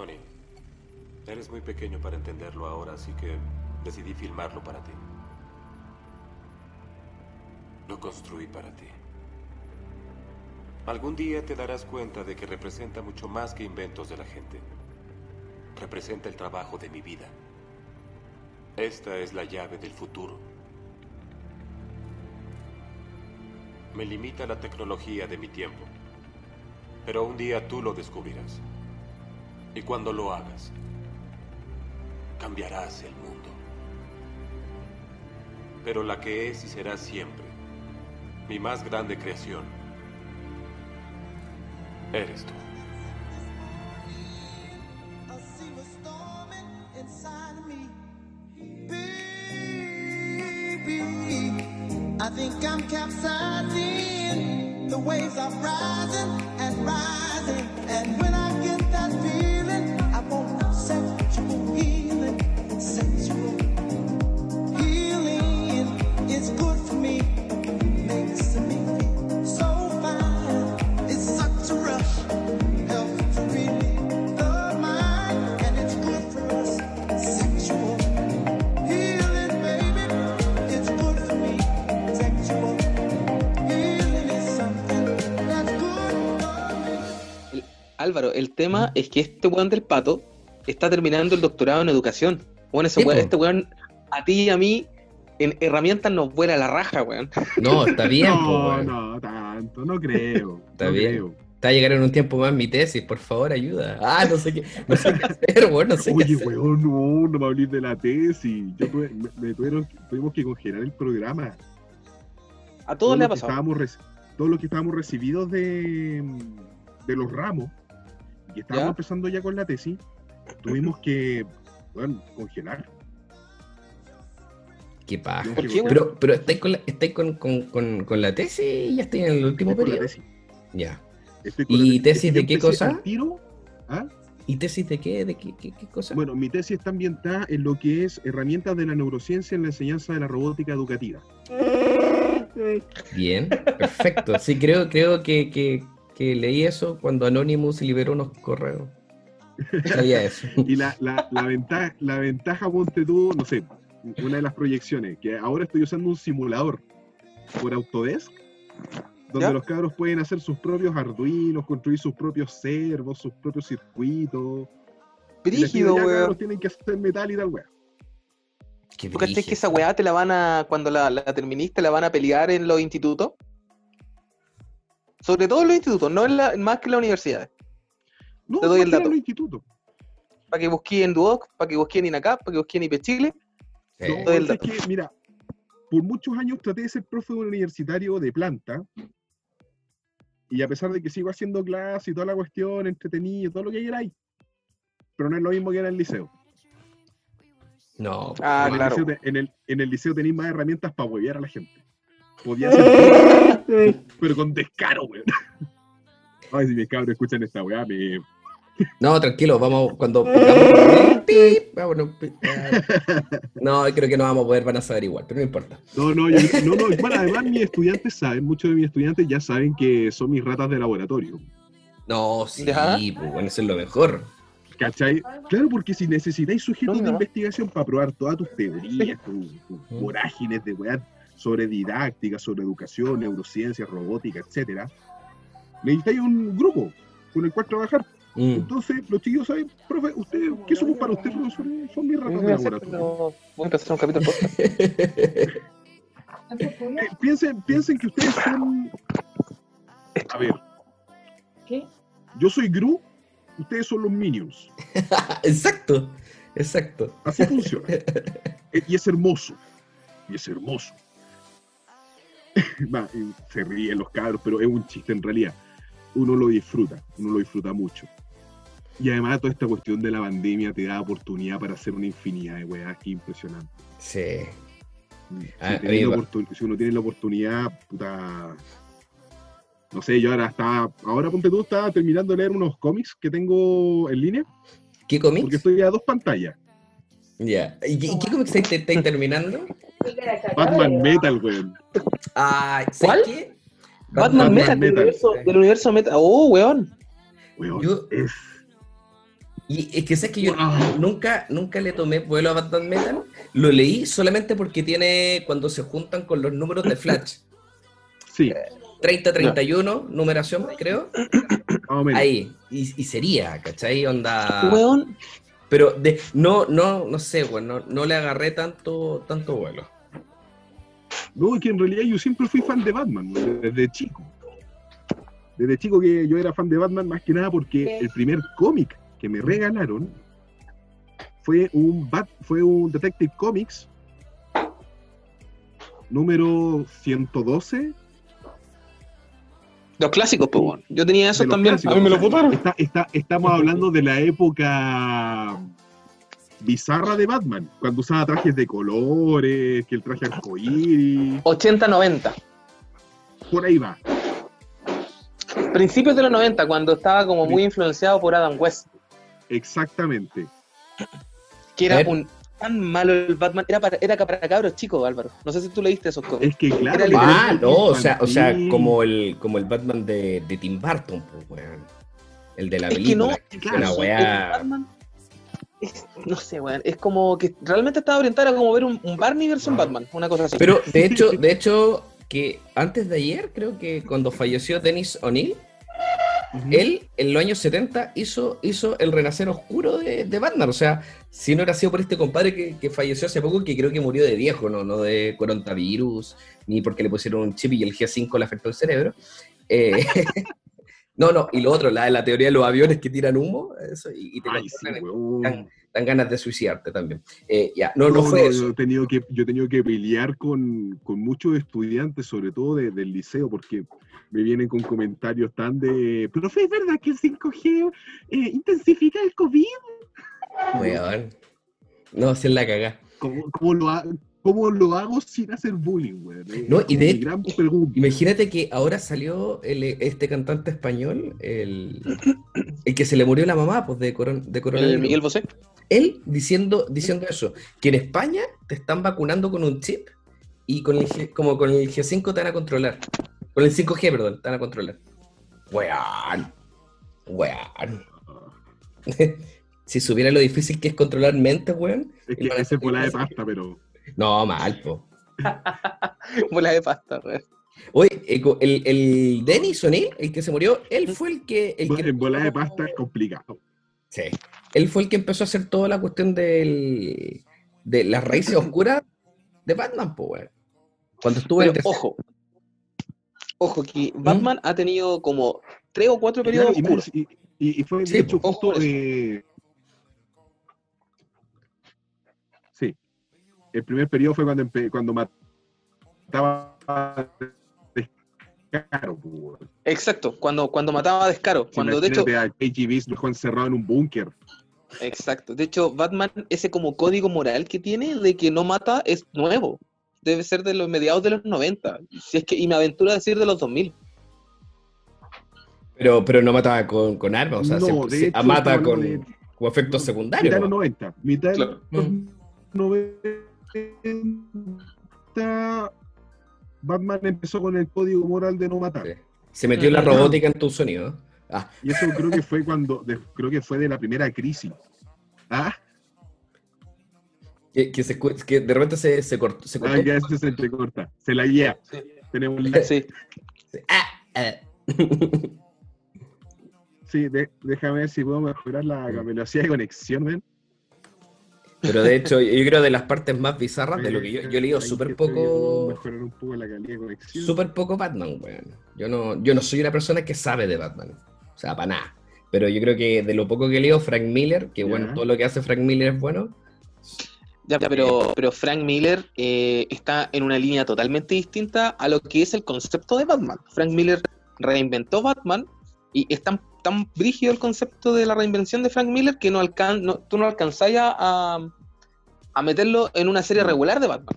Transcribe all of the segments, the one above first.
Tony, eres muy pequeño para entenderlo ahora, así que decidí filmarlo para ti. Lo construí para ti. Algún día te darás cuenta de que representa mucho más que inventos de la gente. Representa el trabajo de mi vida. Esta es la llave del futuro. Me limita la tecnología de mi tiempo. Pero un día tú lo descubrirás. Y cuando lo hagas, cambiarás el mundo. Pero la que es y será siempre mi más grande creación eres tú. I think I'm. The waves are rising and rising. And when I get that Álvaro, el tema es que este weón del pato está terminando el doctorado en educación. Bueno, ese Sí, weón- po. este weón, a ti y a mí, en herramientas nos vuela la raja, weón. No, está bien, po, No, weón. no, tanto, no creo. Está no bien. creo. Está a llegar en un tiempo más mi tesis, por favor, ayuda. Ah, no sé qué, no sé qué hacer, weón, no sé qué Oye, hacer. weón, no, no me hables de la tesis. Yo tuve- me, me tuvieron, tuvimos que congelar el programa. A Todo todos le ha lo que pasado. estábamos todos los que estábamos recibidos de, de los ramos, y que estábamos ¿Ya? empezando ya con la tesis, tuvimos que bueno, congelar. Qué paja. ¿Por qué? Pero, pero estáis con la, estáis con, con, con, con la tesis y ya estoy en el último Estoy periodo. tesis. Ya. Estoy con la ¿Y tesis de qué cosa? tiro, ¿ah? ¿Y tesis de qué? ¿De qué, qué, qué cosa? Bueno, mi tesis está ambientada en lo que es herramientas de la neurociencia en la enseñanza de la robótica educativa. Bien, perfecto. Sí, creo, creo que, que, que leí eso cuando Anonymous liberó unos correos. Sabía eso. Y la, la, la, ventaja, la ventaja, ponte tú, no sé, una de las proyecciones, que ahora estoy usando un simulador por Autodesk, donde ¿Ya? los cabros pueden hacer sus propios arduinos, construir sus propios servos, sus propios circuitos. Brígido, weón. tienen que hacer metal y tal, weón. ¿Tú cachai que esa weá te la van a, cuando la, la terministe, la van a pelear en los institutos? Sobre todo en los institutos, no en la, más que en las universidades. No, Te doy el dato. en los institutos. Para que busqué en Duoc, para que busqué en INACAP, para que busqué en IP Chile. Sí. No, Doy el es que, mira, por muchos años traté de ser profe universitario de planta. Y a pesar de que sigo haciendo clase y toda la cuestión, entretenido, todo lo que queráis. Pero no es lo mismo que era en el liceo. No, Ah, en, claro. el liceo en, el, en el liceo tenéis más herramientas para huevear a la gente. Podía ser, pero con descaro, weón. Ay, si mis cabros escuchan esta weá, me, No, tranquilo, vamos, cuando vámonos. No, creo que no vamos a poder, van a saber igual, pero no importa. No, no, yo- no, no, bueno, además mis estudiantes saben, muchos de mis estudiantes ya saben que son mis ratas de laboratorio. No, sí, ¿Ya? pues bueno, eso es lo mejor. ¿Cachai? Claro, porque si necesitáis sujetos No, de investigación para probar todas tus teorías, tus, tus vorágines de weá sobre didáctica, sobre educación, neurociencia, robótica, etcétera, necesitáis un grupo con el cual trabajar. Mm. Entonces, los chicos saben, profe, ustedes, ¿qué somos para ustedes? Son, son mis ratas de laboratorio. Voy a empezar un capítulo. Eh, piensen, piensen que ustedes son. A ver. ¿Qué? Yo soy Gru, ustedes son los Minions. exacto, exacto. Así funciona. Eh, y es hermoso. Y es hermoso. Se ríen los cabros, pero es un chiste en realidad. Uno lo disfruta, uno lo disfruta mucho. Y además toda esta cuestión de la pandemia te da oportunidad para hacer una infinidad de weas que impresionante. Sí. Si, Ah, la si uno tiene la oportunidad, puta. No sé, yo ahora estaba. Ahora ponte tú, estaba terminando de leer unos cómics que tengo en línea, ¿Qué porque cómics? estoy a dos pantallas. Ya. ¿Y, qué- qué cómics estáis terminando? Batman Metal, weón. Ah, ¿sabes ¿Cuál? qué? Batman, Batman Meta, del Metal. universo, del universo Meta. Oh, weón. Weón, Yo- es. Y es que sabes que yo nunca, nunca le tomé vuelo a Batman Metal. Lo leí solamente porque tiene cuando se juntan con los números de Flash. Sí, 30-31, numeración, creo. más o menos. Ahí. Y, y sería, ¿cachai? Onda. Weón, Pero de, no, no, no sé, weón. No, no le agarré tanto, tanto vuelo. No, es que en realidad yo siempre fui fan de Batman, weón, desde chico. Desde chico que yo era fan de Batman más que nada porque el primer cómic que me regalaron fue un Bat, fue un Detective Comics número 112 los clásicos, pues. Yo tenía eso de los también. clásicos. A mí me lo está- está- estamos hablando de la época bizarra de Batman, cuando usaba trajes de colores, que el traje arcoíris, 80-90. por ahí va. Principios de los 90, cuando estaba como muy influenciado por Adam West. Exactamente. Que era un tan malo el Batman. Era para, era para cabros chicos, Álvaro. No sé si tú leíste esos cómics. Es que claro. Ah, no, o sea, o sea, como el, como el Batman de, de Tim Burton, pues, weón. El de la Es que no, película. que claro, fue una weá. Batman es- no sé, weón. Es como que realmente estaba orientado a como ver un, un Barney versión Batman, una cosa así. Pero de hecho, de hecho, que antes de ayer, creo que cuando falleció Dennis O'Neill, Él en los años 70 hizo, hizo el renacer oscuro de, de Batman. O sea, si no hubiera sido por este compadre que, que falleció hace poco, que creo que murió de viejo, no, no de coronavirus, ni porque le pusieron un chip y el G5 le afectó el cerebro. Eh, no, no, y lo otro, la, la teoría de los aviones que tiran humo, eso, y, y te Ay, sí, dan, dan ganas de suicidarte también. Eh, ya, no, no, No, fue no, eso. Yo he tenido que, yo he tenido que pelear con, con muchos estudiantes, sobre todo de- del liceo, porque me vienen con comentarios tan de, profe, ¿es verdad que el 5G eh, intensifica el COVID? Weón. No, si es la cagá. ¿Cómo, cómo lo, ha- cómo lo hago sin hacer bullying, weón? No, y de- gran pregunta. Imagínate que ahora salió el- este cantante español, el, el que se le murió la mamá pues, de, coron, de el coronavirus. Miguel Bosé. Él diciendo, diciendo eso, que en España te están vacunando con un chip y con el G- como con el G5 te van a controlar. Con el 5G, perdón, van a controlar. Weón. Weón. si supiera lo difícil que es controlar mentes, weón. Es que ese fue la de pasta, pero No, mal, po. Bola de pasta, weón. Oye, eh, el, el Dennis O'Neill, el que se murió, él fue el que... El que en bola de pasta es complicado. Sí. Él fue el que empezó a hacer toda la cuestión del, de las raíces oscuras de Batman, po, weón. Cuando estuvo en Pero el ojo. Ojo, que Batman ha tenido como tres o cuatro periodos y, oscuros. y- y- y fue, Sí, hecho, justo... Eh, sí. El primer periodo fue cuando, cuando mataba Descaro. Exacto, cuando, cuando mataba a Descaro. Cuando de hecho, Imagínate a KGB lo dejó encerrado en un búnker. exacto. De hecho, Batman, ese como código moral que tiene de que no mata es nuevo. Debe ser de los mediados de los 90. Si es que, y me aventuro a decir de los 2000. Pero, pero no mataba con, con armas, o sea, No, se, de se- hecho, mata con, hablando de- con efectos Mitad secundarios. de los ¿no? 90. Mitad de Claro. los Mm. 90. Batman empezó con el código moral de no matar. Sí. Se metió la robótica en tu sonido. Ah, Y eso creo que fue cuando, de- creo que fue de la primera crisis. Ah, que, que, se, que de repente se, se cortó. Se cortó. ah, que a veces se entrecorta. Se la guía. Sí. Tenemos la- Sí. Ah, ah. Sí, de- déjame ver si puedo mejorar la velocidad de conexión, ven. Pero de hecho, yo creo de las partes más bizarras de lo que yo, yo he leído Ahí súper poco. Mejorar un poco la calidad de conexión. Súper poco Batman, weón. Yo no, yo no soy una persona que sabe de Batman. O sea, para nada. Pero yo creo que de lo poco que leo, Frank Miller, que Ya. bueno, todo lo que hace Frank Miller es bueno. Ya, pero, pero Frank Miller eh, está en una línea totalmente distinta a lo que es el concepto de Batman. Frank Miller reinventó Batman y es tan, tan brígido el concepto de la reinvención de Frank Miller que no alcan no- tú no alcanzás a, a, meterlo en una serie regular de Batman.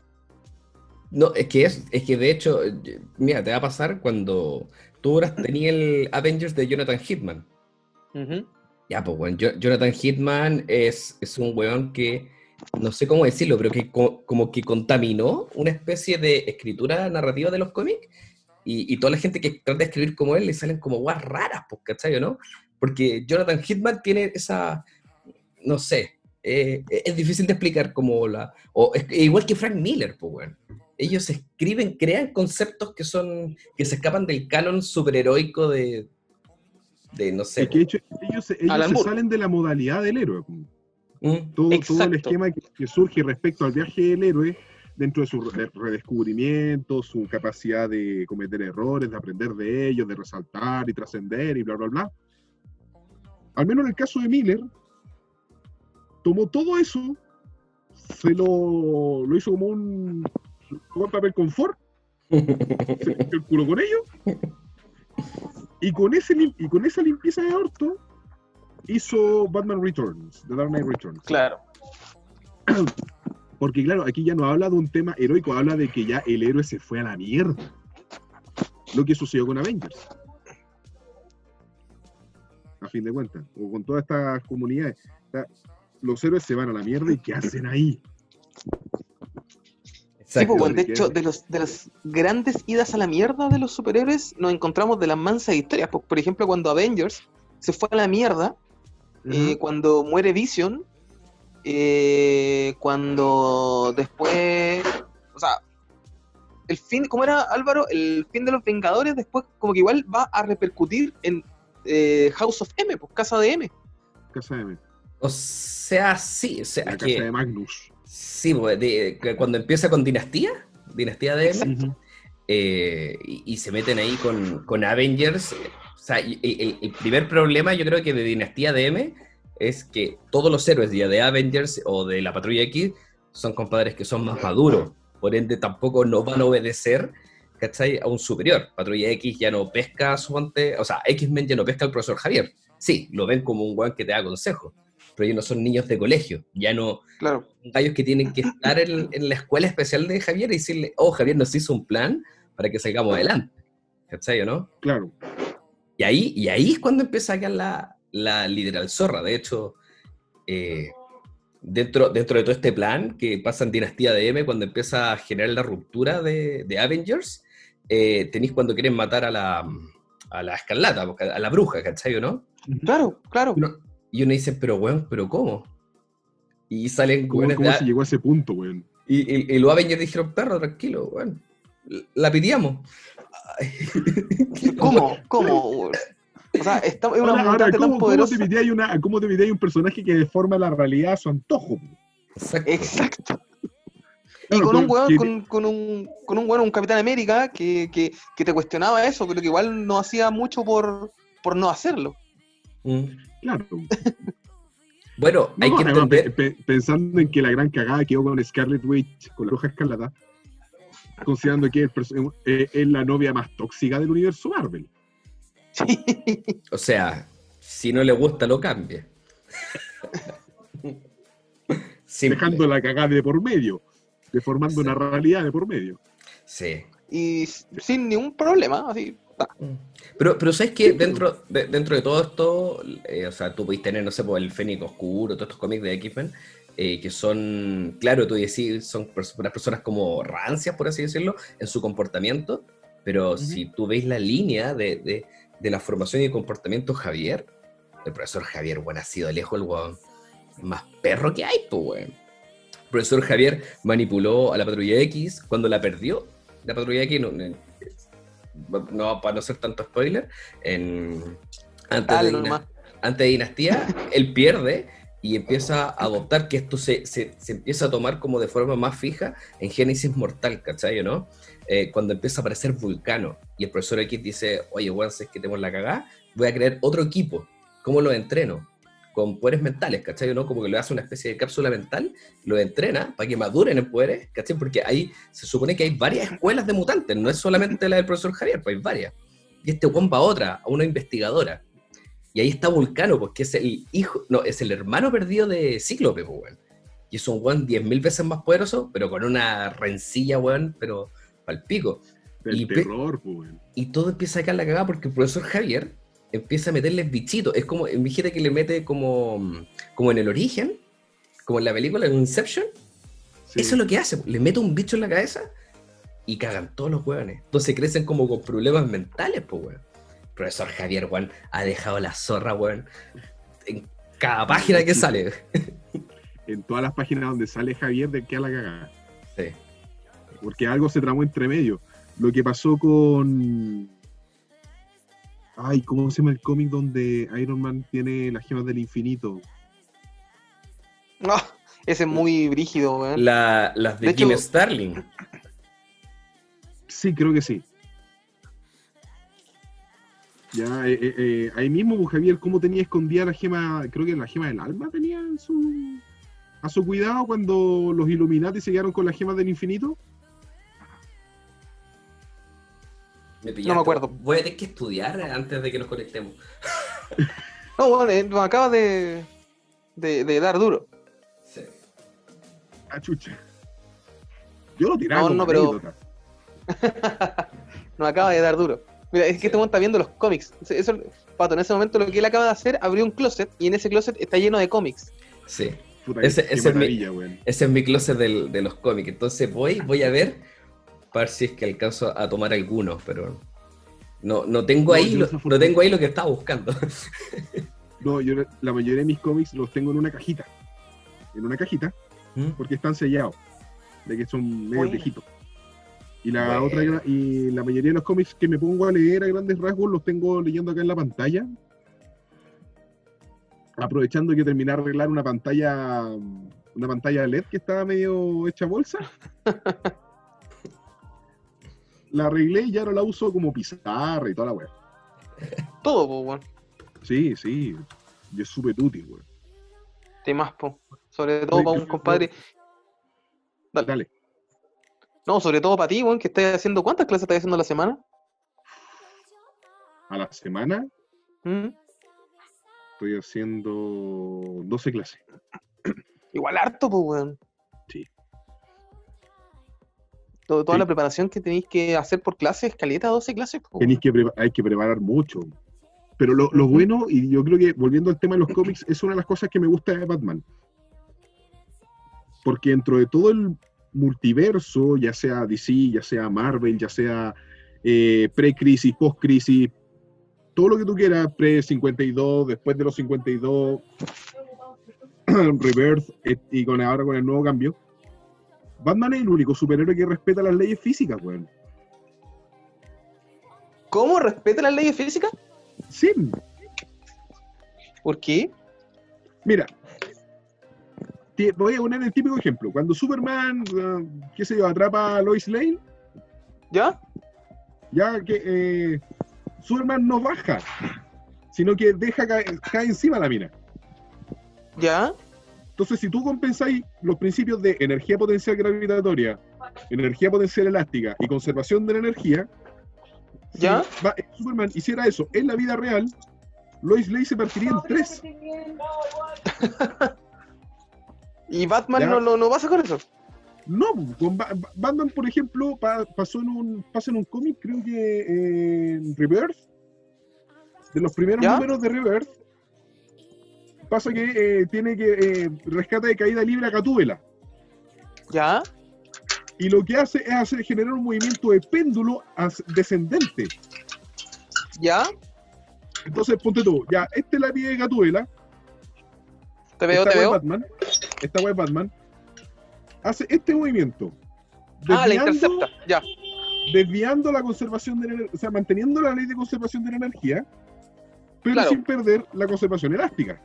No, es que es, es que de hecho, eh, mira, te va a pasar cuando tú tenías el Avengers de Jonathan Hitman. Ya, pues, bueno, Jonathan Hitman es, es un weón que, no sé cómo decirlo, pero que co- como que contaminó una especie de escritura narrativa de los cómics y, y toda la gente que trata de escribir como él le salen como guas raras, pues, ¿cachai o no? Porque Jonathan Hitman tiene esa, no sé, eh, es difícil de explicar como la... O es, igual que Frank Miller, pues, weón. Ellos escriben, crean conceptos que son, que se escapan del canon superheroico de, de no sé. Es que ellos, se- ellos Alan se salen de la modalidad del héroe. ¿Mm? Todo, todo el esquema que, que surge respecto al viaje del héroe dentro de su re- redescubrimiento, su capacidad de cometer errores, de aprender de ellos, de resaltar y trascender y bla, bla, bla. Al menos en el caso de Miller, tomó todo eso, se lo, lo hizo como un, como un papel confort, se culo con ello, y con, ese, y con esa limpieza de orto hizo Batman Returns, The Dark Knight Returns. Claro. Porque claro, aquí ya no habla de un tema heroico, habla de que ya el héroe se fue a la mierda. Lo que sucedió con Avengers. A fin de cuentas, o con todas estas comunidades. O sea, los héroes se van a la mierda y ¿qué hacen ahí? Sí, Exacto. pues, de hecho, de, los, de las grandes idas a la mierda de los superhéroes, nos encontramos de las mansas historias. Por, por ejemplo, cuando Avengers se fue a la mierda, eh, cuando muere Vision, eh, cuando después, o sea, el fin, ¿cómo era Álvaro? El fin de los Vengadores después como que igual va a repercutir en eh, House of M, pues Casa de M. Casa de, O sea, sí, o sea, la que- casa de Magnus. sí, pues, de- cuando empieza con Dinastía, Dinastía de M, eh, y, y se meten ahí con, con Avengers. O sea, el, el- el primer problema yo creo que de Dinastía de M es que todos los héroes ya de Avengers o de la Patrulla X son compadres que son más maduros, por ende tampoco no van a obedecer, ¿cachai? A un superior. Patrulla X ya no pesca a su ante, o sea, X-Men ya no pesca al profesor Javier. Sí, lo ven como un weón que te da consejos, pero ellos no son niños de colegio, ya no, Claro. gallos que tienen que estar en, en la escuela especial de Javier y decirle, oh, Javier nos hizo un plan para que salgamos adelante. ¿Cachai o no? Claro. Y ahí, y ahí es cuando empieza a quedar la, la literal zorra. De hecho, eh, dentro, dentro de todo este plan que pasa en Dinastía de M, cuando empieza a generar la ruptura de, de Avengers, eh, tenéis cuando quieren matar a la, a la escarlata, a la bruja, ¿cachai o no? Claro, claro. Y uno dice, pero weón, ¿pero cómo? Y salen ¿Cómo, cómo de- se llegó a ese punto, weón? y, y- y los Avengers dijeron, perro, tranquilo, weón. La pitiamos. ¿Cómo? ¿Cómo? O sea, está, es una Ahora, ahora, mutante tan ¿cómo, cómo poderosa. te una, ¿cómo te un personaje que deforma la realidad a su antojo? Exacto. Exacto. Y Claro, con un con- weón, que- con, con un, con un weón, un Capitán América, que, que, que te cuestionaba eso, pero que igual no hacía mucho por, por no hacerlo. Mm. Claro. Bueno, hay que además, entender. pe- pe- pensando en que la gran cagada quedó con Scarlet Witch, con la bruja escarlata, considerando que es, eh, es la novia más tóxica del universo Marvel. O sea, si no le gusta, lo cambie. Simple. Dejando la cagada de por medio, deformando una realidad de por medio. Sí. Y sin ningún problema, así. Pero, pero ¿sabes qué? Dentro de, dentro de todo esto, eh, o sea, tú podéis tener, no sé, pues, el Fénix Oscuro, todos estos cómics de X-Men, eh, que son, claro, tú decís, son pers- unas personas como rancias, por así decirlo, en su comportamiento, pero si tú veis la línea de, de- de la formación y comportamiento de Javier, el profesor Javier, bueno, ha sido lejos el weón más perro que hay, pues, weón. El profesor Javier manipuló a la patrulla X cuando la perdió. La patrulla X, no, no- no, para no ser tanto spoiler, en, antes, Dale de, antes de Dinastía, él pierde y empieza a adoptar que esto se, se, empieza a tomar como de forma más fija en Génesis Mortal, ¿cachai? ¿no? Eh, cuando empieza a aparecer Vulcano y el profesor X dice, oye, weón, si es que tenemos la cagada, voy a crear otro equipo. ¿Cómo lo entreno? Con poderes mentales, ¿cachai? ¿no? Como que le hace una especie de cápsula mental, lo entrena para que maduren en poderes, ¿cachai? Porque ahí se supone que hay varias escuelas de mutantes, no es solamente la del profesor Javier, pues hay varias. Y este weón va a otra, a una investigadora. Y ahí está Vulcano, porque es el hijo, no, es el hermano perdido de Cíclope, pues, weón. Y es un weón 10.000 veces más poderoso, pero con una rencilla, weón, pero pal pico. El Y terror, pues, weón. Y todo empieza a caer la cagada porque el profesor Javier empieza a meterles bichitos. Es como, fíjate que le mete como, como en el origen, como en la película, en Inception. Sí. Eso es lo que hace, le mete un bicho en la cabeza y cagan todos los hueones. Entonces crecen como con problemas mentales, pues, weón. Profesor Javier, weón, ha dejado la zorra, weón. En Cada página que sale. En todas las páginas donde sale Javier, de que a la cagada. Sí. Porque algo se tramó entre medio. Lo que pasó con. Ay, ¿cómo se llama el cómic donde Iron Man tiene las gemas del infinito? No, ese es muy brígido, weón. La- las de, De Jim hecho- Starling. Sí, creo que sí. Ya, eh, eh, eh, ahí mismo, pues, Javier, ¿cómo tenía escondida la gema? Creo que la gema del alma tenía en su, a su cuidado cuando los Illuminati se quedaron con las gemas del infinito. Me. No me acuerdo. Voy a tener que estudiar antes de que nos conectemos. No, weón, eh, me acaba de, de, de dar duro. Sí. Ah, chucha. Yo lo tiraba No, no, pero-. Nos acaba de dar duro. Mira, es que este está viendo los cómics. Eso- Pato, en ese momento lo que él acaba de hacer, abrió un closet y en ese closet está lleno de cómics. Sí. Puta, Ese- ese es mi-. Ese es mi closet del- de los cómics. Entonces voy, voy a ver para ver si es que alcanzo a tomar algunos, pero no, no tengo No, ahí lo, no tengo ahí lo que estaba buscando. No, yo la mayoría de mis cómics los tengo en una cajita. En una cajita, porque están sellados. De que son medio viejitos. Y la otra y la mayoría de los cómics que me pongo a leer a grandes rasgos los tengo leyendo acá en la pantalla. Aprovechando que terminé de arreglar una pantalla una pantalla LED que estaba medio hecha bolsa. la arreglé y ya ahora la uso como pizarra y toda la weá. Todo, po, weón. Sí, sí. Y es súper útil, weón. Temas, po. Sobre todo para un compadre. Dale. Dale. No, sobre todo para ti, weón, que estás haciendo. ¿Cuántas clases estás haciendo a la semana? A la semana ¿Mm? estoy haciendo 12 clases. Igual harto, pues, weón. Sí. Todo- toda Sí. la preparación que tenéis que hacer por clase es caleta 12 clases, po, Tenéis que hay que preparar mucho. Pero lo, lo bueno, y yo creo que volviendo al tema de los cómics, es una de las cosas que me gusta de Batman. Porque dentro de todo el multiverso, ya sea DC, ya sea Marvel, ya sea eh, pre-crisis, post-crisis, todo lo que tú quieras, pre-52, después de los 52, Rebirth, eh, y con ahora con el nuevo cambio, Batman es el único superhéroe que respeta las leyes físicas, weón. ¿Cómo respeta las leyes físicas? Sí, ¿Por qué? Mira, voy a poner el típico ejemplo. Cuando Superman, eh, qué sé yo, atrapa a Lois Lane, ¿Ya? ya que eh, Superman no baja, sino que deja caer, cae encima la mina. ¿Ya? Entonces, si tú compensáis los principios de energía potencial gravitatoria, energía potencial elástica y conservación de la energía, si ¿Ya? va- Superman hiciera eso en la vida real, Lois Lane se partiría en tres. ¿Y Batman Ya. no, no, no pasa con eso? No, con Ba- Ba- Batman, por ejemplo, pa- pasó en un, pasa en un cómic, creo que eh, en Rebirth, de los primeros ¿Ya? números de Rebirth, pasa que eh, tiene que eh, rescata de caída libre a Gatúbela. ¿Ya? Y lo que hace es hacer generar un movimiento de péndulo descendente. ¿Ya? Entonces, ponte tú, ya, esta es la pie de Gatúbela, Te veo, te veo. Batman, esta wea es Batman, hace este movimiento. Ah, la intercepta. Ya. desviando la conservación de la energía, o sea, manteniendo la ley de conservación de la energía, pero Claro. sin perder la conservación elástica.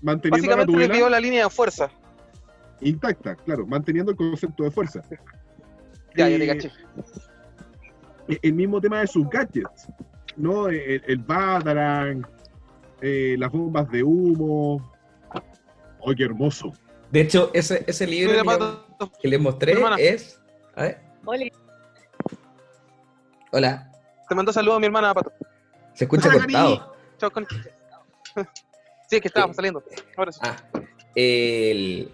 Manteniendo la Básicamente desvió tuela la línea de fuerza. intacta, claro, manteniendo el concepto de fuerza. Ya, ya te Eh, caché. e- El mismo tema de sus gadgets, ¿no? El, el Batarang, eh, las bombas de humo. ¡Ay, qué hermoso! De hecho, ese, ese libro que, les mostré Hermana. es. A ver. Hola. Hola. te mando saludos a mi hermana, Pato. Se escucha Hola, cortado. Chao, con... Sí, es que estábamos saliendo. Ahora sí. Ah, el,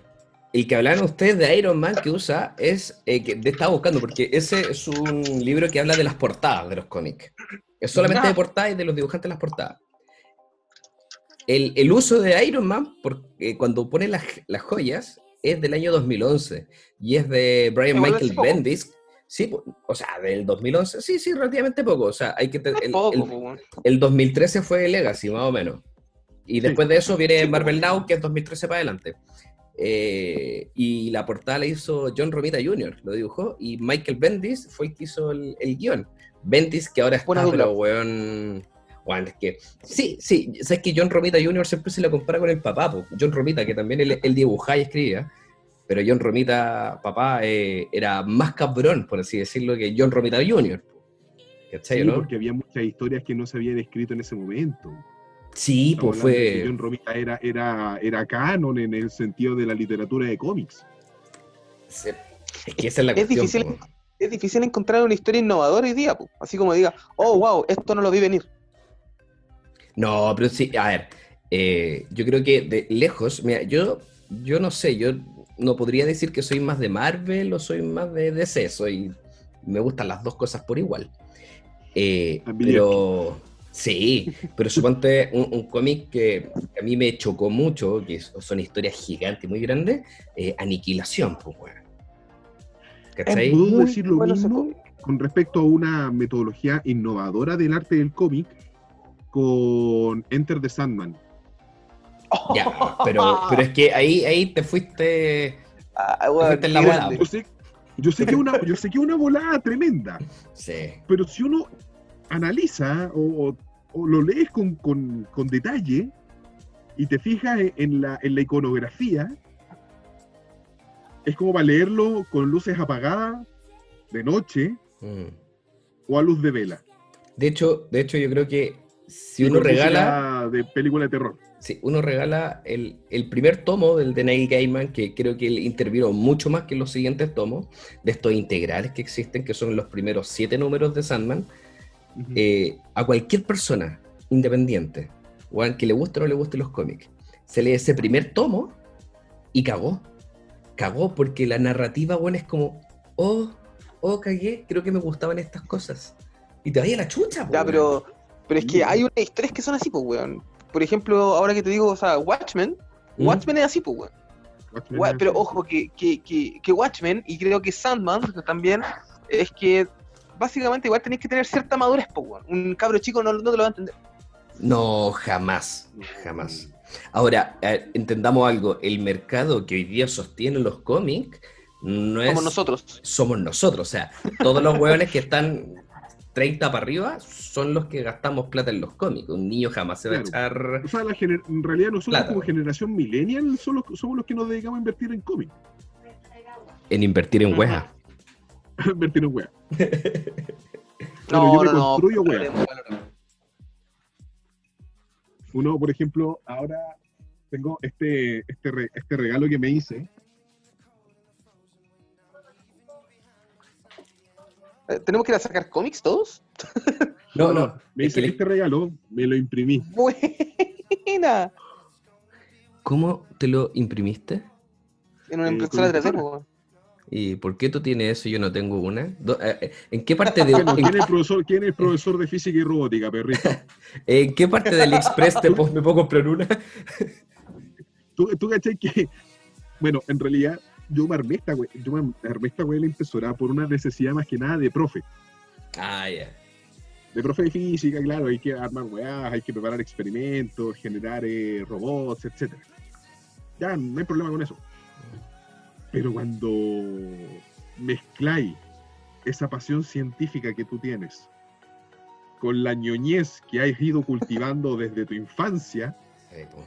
el que hablaban ustedes de Iron Man que usa es eh, que te estaba buscando, porque ese es un libro que habla de las portadas de los cómics. Es solamente Ah. de portadas y de los dibujantes de las portadas. El, el uso de Iron Man, por- eh, cuando pone las, las joyas, es del año 2011 y es de Brian Michael. Bendis. Sí, o sea, del 2011, sí, sí, relativamente poco. O sea, hay que te- el, el- el 2013 fue Legacy, más o menos. Y después de eso viene Marvel Now, que es 2013 para adelante. Eh, y la portada la hizo John Romita Jr., lo dibujó, y Michael Bendis fue el que hizo el, el guion. Bendis, que ahora está, pero weón. Es que. Sí, sí, sabes que John Romita Jr. siempre se la compara con el papá, po. John Romita, que también él, él dibujaba y escribía. Pero John Romita, papá, eh, era más cabrón, por así decirlo, que John Romita Jr. ¿Cachai, Sí, no? porque había muchas historias que no se habían escrito en ese momento. Sí, Estamos pues fue. John Romita era, era, era canon en el sentido de la literatura de cómics. se- Es que esa es la Es cuestión. difícil, po. es difícil encontrar una historia innovadora hoy día, po. así como diga, oh, wow, esto no lo vi venir. No, pero sí, a ver, eh, yo creo que de lejos, mira, yo, yo no sé, yo no podría decir que soy más de Marvel o soy más de DC, soy, me gustan las dos cosas por igual. Eh, También pero sí, pero suponte un, un cómic que a mí me chocó mucho, que son historias gigantes muy grandes, eh, Aniquilación, pues, weón. ¿Cachai? ¿Puedo decir lo bueno mismo con respecto a una metodología innovadora del arte del cómic con Enter the Sandman? Ya, pero, pero es que ahí, ahí te fuiste. Ah, fuiste en la grande. Yo sé, yo sé que es una, yo sé que una volada tremenda, Sí. pero si uno analiza o, o- lo lees con, con- con detalle y te fijas en- en la, en la iconografía, es como para leerlo con luces apagadas, de noche Mm. o a luz de vela. De hecho, de hecho, yo creo que si uno regala, de película de terror. si uno regala el, el primer tomo del de Neil Gaiman, que creo que él intervino mucho más que los siguientes tomos, de estos integrales que existen, que son los primeros siete números de Sandman, Ujú. eh, a cualquier persona independiente, weón, que le guste o no le guste los cómics, se lee ese primer tomo y cagó. Cagó porque la narrativa, bueno, es como, oh, oh, cagué, creo que me gustaban estas cosas. Y te vaya la chucha, Ya, pero, pero es que hay unas historias que son así, pues, weón. Por ejemplo, ahora que te digo, o sea, Watchmen, ¿Mm? Watchmen es así, pues, weón. Watchmen pero ojo, que, que, que, que Watchmen, y creo que Sandman también, es que básicamente igual tenéis que tener cierta madurez, pues, weón. Un cabro chico no, no te lo va a entender. No, jamás, jamás. Ahora, entendamos algo, el mercado que hoy día sostiene los cómics no es... Como nosotros. Somos nosotros, o sea, todos los hueones que están 30 para arriba son los que gastamos plata en los cómics. Un niño jamás se va a echar... O sea, la gener- en realidad nosotros Plata. como generación millennial somos, somos los que nos dedicamos a invertir en cómics. en invertir en hueá. invertir en wea. No, yo me no, no. construyo, valoremos. Uno, por ejemplo, ahora tengo este, este, re- este regalo que me hice. ¿Tenemos que ir a sacar cómics todos? No, no, Me es que este regalo, me lo imprimí. Buena. ¿Cómo te lo imprimiste? En una Eh, impresora con 3D, impresora. weón. ¿Y por qué tú tienes eso y yo no tengo una? Eh, eh, ¿En qué parte de, Bueno, ¿quién, es el profesor, ¿Quién es profesor de física y robótica, perrito? en qué parte del Express te me puedo comprar una? ¿Tú, tú cachai que, bueno, en realidad yo me armé esta, we- yo me armé esta wea de la impresora por una necesidad más que nada de profe. Ah, ya. De profe de física, claro, hay que armar weas, hay que preparar experimentos, generar eh, robots, etc. Ya, no hay problema con eso. Pero cuando mezcláis esa pasión científica que tú tienes con la ñoñez que has ido cultivando desde tu infancia, Sí, po.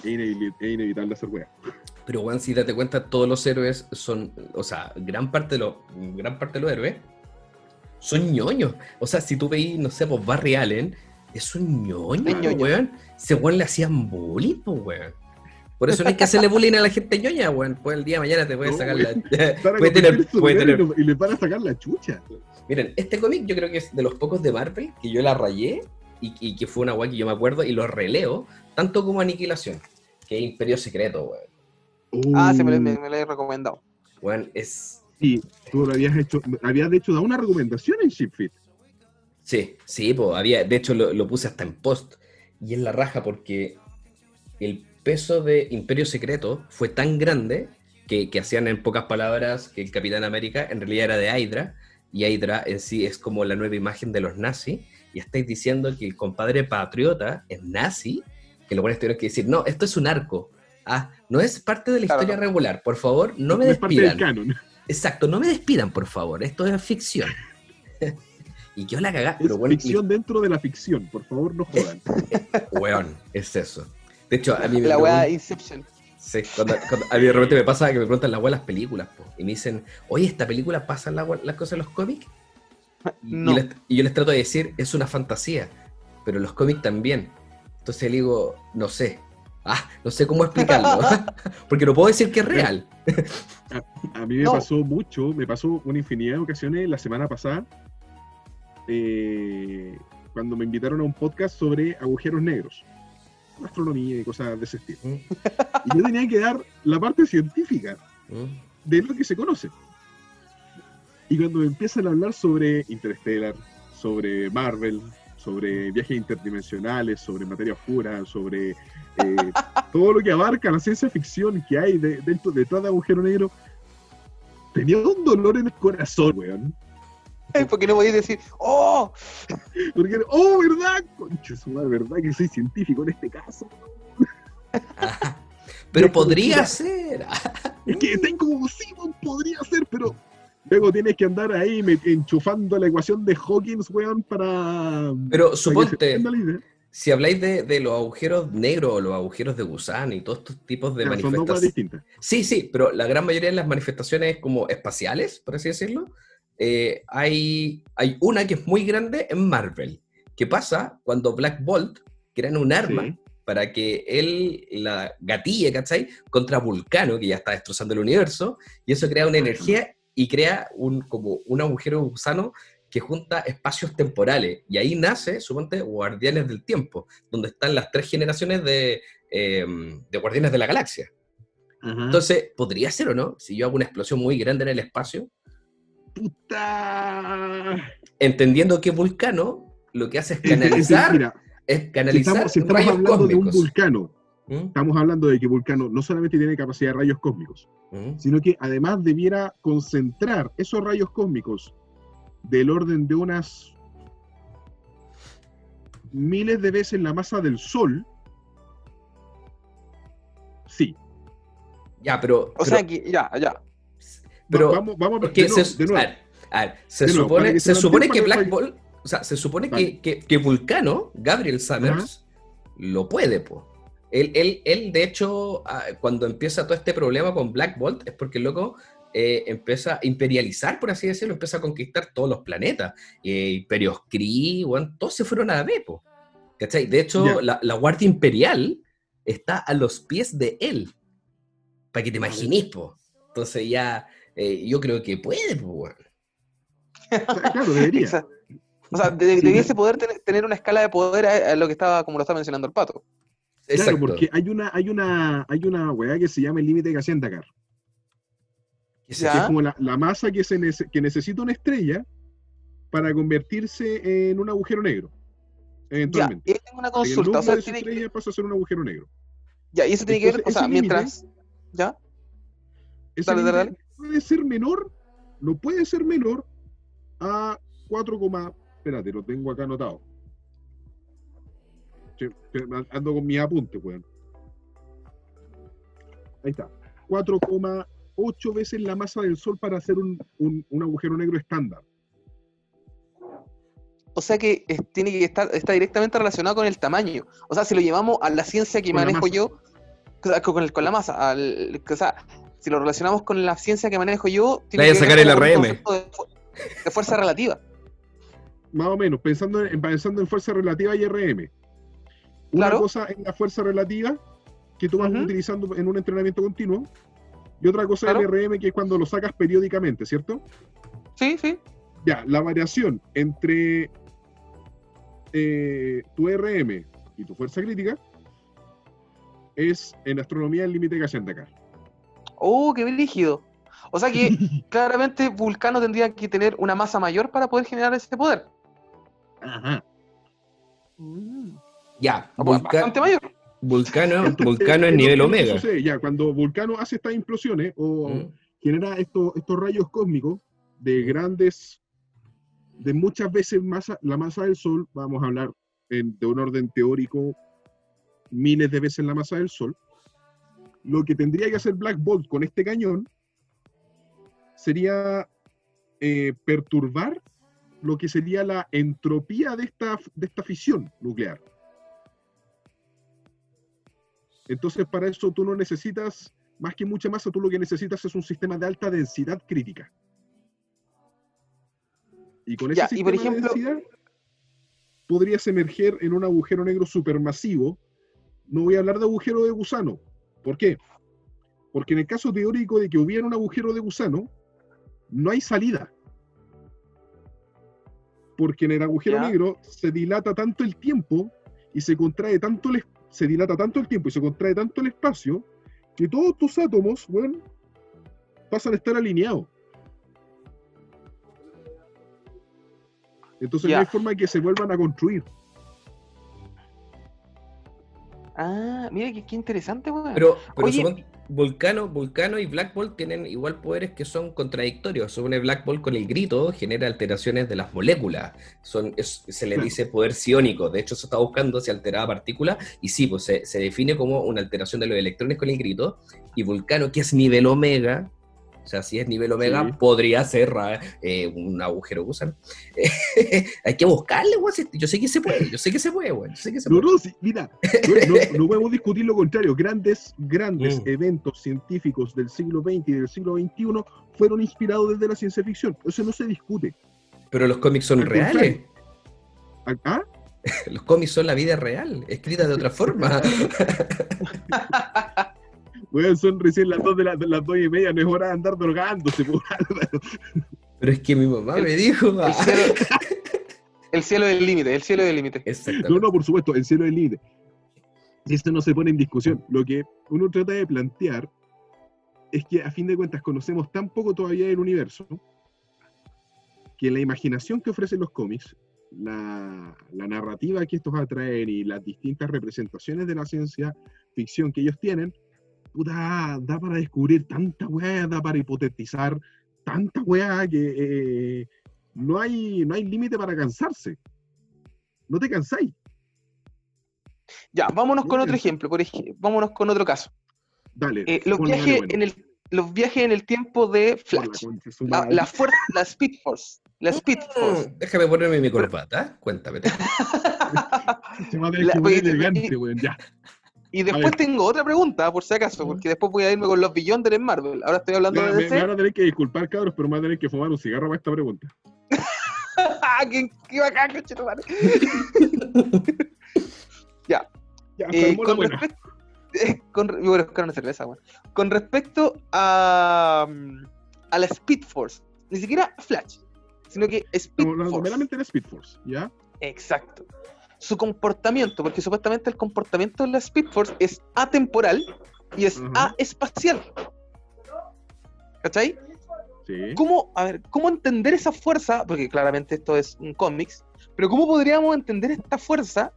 es, inevi- es inevitable hacer weas. Pero, Juan, si date cuenta, todos los héroes son, o sea, gran parte de los, gran parte de los héroes son ñoños. O sea, si tú veis, no sé, pues Barry Allen, es un ñoño, Es ñoño. weón. Ese weón le hacían bullying, pues, weón. Por eso no hay que hacerle bullying a la gente ñoña, weón. Pues el día de mañana te puede No, sacar weón. la... Puede tener, puede tener... y les van a sacar la chucha. Miren, este cómic yo creo que es de los pocos de Marvel que yo la rayé y, y que fue una weá que yo me acuerdo y lo releo, tanto como Aniquilación, que es Imperio Secreto, weón. Ah, se me, lo- Uh, me, me lo he recomendado. Weón, es... Sí, tú lo habías hecho, habías de hecho dado una recomendación en ShipFit. Sí, sí, pues había, de hecho lo, lo puse hasta en post y en la raja porque el peso de Imperio Secreto fue tan grande que, que hacían en pocas palabras que el Capitán América en realidad era de Hydra y Hydra en sí es como la nueva imagen de los nazis y estáis diciendo que el compadre patriota es nazi que los buenos tuvieron que decir, no, esto es un arco. Ah, no es parte de la Claro, historia no. regular. Por favor, no me es parte del despidan. canon. Exacto, no me despidan, por favor. Esto es ficción. y yo la cagá, Es pero bueno, ficción dentro de la ficción, por favor, no jodan. weón, es eso. De hecho, a mí me La weá Inception. Sí, cuando, cuando- a mí de repente me pasa que me preguntan las weas las películas, po, y me dicen, oye, ¿esta película pasa la las cosas en los cómics? Y, No. y les- y yo les trato de decir, es una fantasía, pero los cómics también. Entonces le digo, no sé. Ah, no sé cómo explicarlo, porque no puedo decir que es real. A mí me No. pasó mucho, me pasó una infinidad de ocasiones la semana pasada, eh, cuando me invitaron a un podcast sobre agujeros negros, astronomía y cosas de ese estilo. Mm, Y yo tenía que dar la parte científica mm, de lo que se conoce. Y cuando me empiezan a hablar sobre Interstellar, sobre Marvel, sobre viajes interdimensionales, sobre materia oscura, sobre eh, todo lo que abarca la ciencia ficción que hay de- dentro, detrás de agujero negro, tenía un dolor en el corazón, weón. Porque no podéis decir, ¡oh! Porque, oh, ¿verdad? Concha su madre, ¿verdad? Que soy científico en este caso. Pero podría ser. Es que tengo, sí, podría ser, pero luego tienes que andar ahí enchufando la ecuación de Hawkins, weón, para. Pero para suponte. Si habláis de, de los agujeros negros o los agujeros de gusano y todos estos tipos de Ya, manifestaciones. Sí, sí, pero la gran mayoría de las manifestaciones como espaciales, por así decirlo, eh, hay, hay una que es muy grande en Marvel. ¿Qué pasa cuando Black Bolt crean un arma Sí. para que él la gatille, ¿cachai? Contra Vulcano, que ya está destrozando el universo, y eso crea una energía y crea un, como un agujero gusano que junta espacios temporales. Y ahí nace, suponte, Guardianes del Tiempo, donde están las tres generaciones de, eh, de Guardianes de la Galaxia. Entonces, ¿podría ser o no? Si yo hago una explosión muy grande en el espacio, puta. entendiendo que Vulcano lo que hace es canalizar, Mira, es si canalizar estamos, si estamos rayos hablando de un vulcano, ¿Mm? estamos hablando de que Vulcano no solamente tiene capacidad de rayos cósmicos, ¿Mm? sino que además debiera concentrar esos rayos cósmicos del orden de unas miles de veces la masa del Sol. Sí. Ya, pero, O pero, sea que, ya, ya. pero Va- vamos, vamos a de nuevo, se, de nuevo. a ver, a ver, se De nuevo, para supone, que se se supone mantenga que para Black Ball, o sea, se supone Vale. que, que, que Vulcano, Gabriel Summers, lo puede, po. Él, él, él, de hecho, ah, cuando empieza todo este problema con Black Bolt, es porque el loco eh, empieza a imperializar, por así decirlo, empieza a conquistar todos los planetas. Eh, Imperios Kree, weón, todos se fueron a la B, po. ¿Cachai? De hecho, la, la Guardia Imperial está a los pies de él. Para que te imaginís, po. Entonces ya, eh, yo creo que puede, po, weón. O sea, claro, debería. Exacto. O sea, de- Sí. debiese poder tener, tener una escala de poder a, a lo que estaba, como lo está mencionando el pato. Claro, Exacto. porque hay una, hay una, hay una weá que se llama el límite de Dakar, Que Ya. es como la, la masa que, se nece- que necesita una estrella para convertirse en un agujero negro. Ya, Eventualmente. y ahí tengo una el consulta. O núcleo sea, de que- estrella pasa a ser un agujero negro. ya, y eso tiene que ver, o sea, mientras. ¿Ya? Ese Dale, dale, límite puede ser menor, no puede ser menor a 4, coma- espérate, lo tengo acá anotado. Ando con mis apuntes, weón. Ahí está. 4,8 veces la masa del Sol para hacer un, un- un agujero negro estándar. O sea que es- tiene que estar está directamente relacionado con el tamaño. O sea, si lo llevamos a la ciencia que Con manejo yo, con, el- con la masa, al- o sea, si lo relacionamos con la ciencia que manejo yo, a que sacar el RM. De, fu- de fuerza relativa. Más o menos, pensando en, pensando en fuerza relativa y RM. Una Claro. cosa es la fuerza relativa que tú vas utilizando en un entrenamiento continuo. Y otra cosa Claro. es el RM, que es cuando lo sacas periódicamente, ¿cierto? Sí, sí. Ya, la variación entre eh, tu RM y tu fuerza crítica es en astronomía el límite que de acá. Oh, qué brígido. O sea que claramente Vulcano tendría que tener una masa mayor para poder generar ese poder. Ajá. Ya, Ah, pues, Vulca- Bastante mayor. Vulcano, Vulcano ¿qué es nivel omega. sucede? Ya, cuando Vulcano hace estas implosiones o ¿Mm? genera estos, estos rayos cósmicos de grandes, de muchas veces masa, la masa del Sol, vamos a hablar en- de un orden teórico miles de veces la masa del Sol, lo que tendría que hacer Black Bolt con este cañón sería eh, perturbar lo que sería la entropía de esta, de esta fisión nuclear. Entonces, para eso tú no necesitas, más que mucha masa, tú lo que necesitas es un sistema de alta densidad crítica. Y con ese Ya, y sistema por ejemplo- de densidad podrías emerger en un agujero negro supermasivo. No voy a hablar de agujero de gusano. ¿Por qué? Porque en el caso teórico de que hubiera un agujero de gusano, no hay salida. Porque en el agujero Ya. negro se dilata tanto el tiempo y se contrae tanto el, es- se dilata tanto el tiempo y se contrae tanto el espacio que todos tus átomos, bueno, pasan a estar alineados. Entonces Ya. no hay forma de que se vuelvan a construir. Ah, mira qué, qué interesante, weón. Pero, pero Oye. Vulcano, Vulcano y Black Bolt tienen igual poderes que son contradictorios. Supone Black Bolt con el grito genera alteraciones de las moléculas. Son, es- se le dice poder psiónico. De hecho, se está buscando si alteraba partículas. Y sí, pues se, se define como una alteración de los electrones con el grito. Y Vulcano, que es nivel omega, o sea, si es nivel omega, Sí. podría ser ra- eh, un agujero gusano. Hay que buscarle, weón. Yo sé que se puede, yo sé que se puede, weón. Yo sé que se No, puede. no, sí, mira, no, no- no podemos discutir lo contrario. Grandes, grandes Mm. eventos científicos del siglo XX y del siglo XXI fueron inspirados desde la ciencia ficción. Eso no se discute. Pero los cómics son Al reales. ¿Ah? Los cómics son la vida real, escrita de otra forma. Weón, son recién las dos de, la- de las dos y media, no es hora de andar drogándose. po, Álvaro. Pero es que mi mamá me dijo. El cielo, el cielo del límite, el cielo del límite. No, no, por supuesto, el cielo es límite. Esto no se pone en discusión. Lo que uno trata de plantear es que a fin de cuentas conocemos tan poco todavía del universo que la imaginación que ofrecen los cómics, la, la narrativa que estos atraen y las distintas representaciones de la ciencia ficción que ellos tienen, puta, da para descubrir tanta weá, da para hipotetizar tanta weá que eh, no hay, no hay límite para cansarse. No te cansáis. Ya, vámonos con otro ejemplo, por ej- vámonos con otro caso. Dale. Eh, los, viajes dale, bueno. en el, los viajes en el tiempo de Flash. La, la fuerza, la Speed Force. La Speed Force. Mm, Déjame ponerme mi corbata, cuéntame. Se va a tener la- que elegante, weón, ya. Y después tengo otra pregunta, por si acaso, porque después voy a irme con los Beyonder en Marvel. Ahora estoy hablando de me- DC. me van a tener que disculpar, cabros, pero me van a tener que fumar un cigarro para esta pregunta. ¿Qué, qué bacán, conchetumare. Ya, Eh, armó la con buena. respecto. eh, con, voy a buscar una cerveza. Con respecto a, mm, a la Speed Force, ni siquiera Flash, sino que Speed Force. meramente de Speed Force, ¿ya? Exacto. Su comportamiento, porque supuestamente el comportamiento de la Speed Force es atemporal y es Ajá. aespacial. ¿Cachai? Sí. ¿Cómo, a ver, ¿Cómo entender esa fuerza? Porque claramente esto es un cómics, pero ¿cómo podríamos entender esta fuerza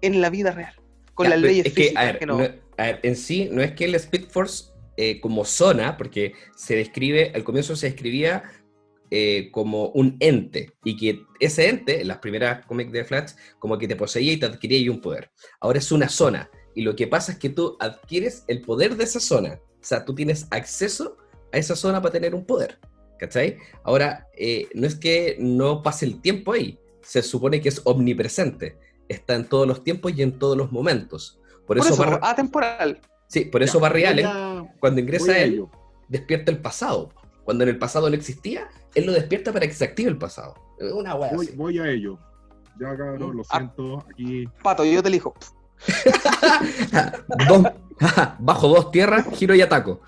en la vida real? Con Ya, las leyes es que, físicas a ver, que no. no- a ver, en sí, no es que el Speed Force eh, como zona, porque se describe, al comienzo se describía eh, como un ente, y que ese ente, en las primeras cómics de Flash, como que te poseía y te adquiría y un poder. Ahora es una zona, y lo que pasa es que tú adquieres el poder de esa zona, o sea, tú tienes acceso a esa zona para tener un poder, ¿cachai? Ahora, eh, no es que no pase el tiempo ahí, se supone que es omnipresente, está en todos los tiempos y en todos los momentos. Por, Por eso, eso, Bar- atemporal. sí, por eso Ya, Barry voy Allen, cuando ingresa él, despierta el pasado. Cuando en el pasado no existía, él lo despierta para que se active el pasado. Es Una wea Voy, así. voy a ello. Ya, cabrón, lo Ah. siento. Aquí. Pato, yo te elijo. Dos- bajo dos tierras, giro y ataco.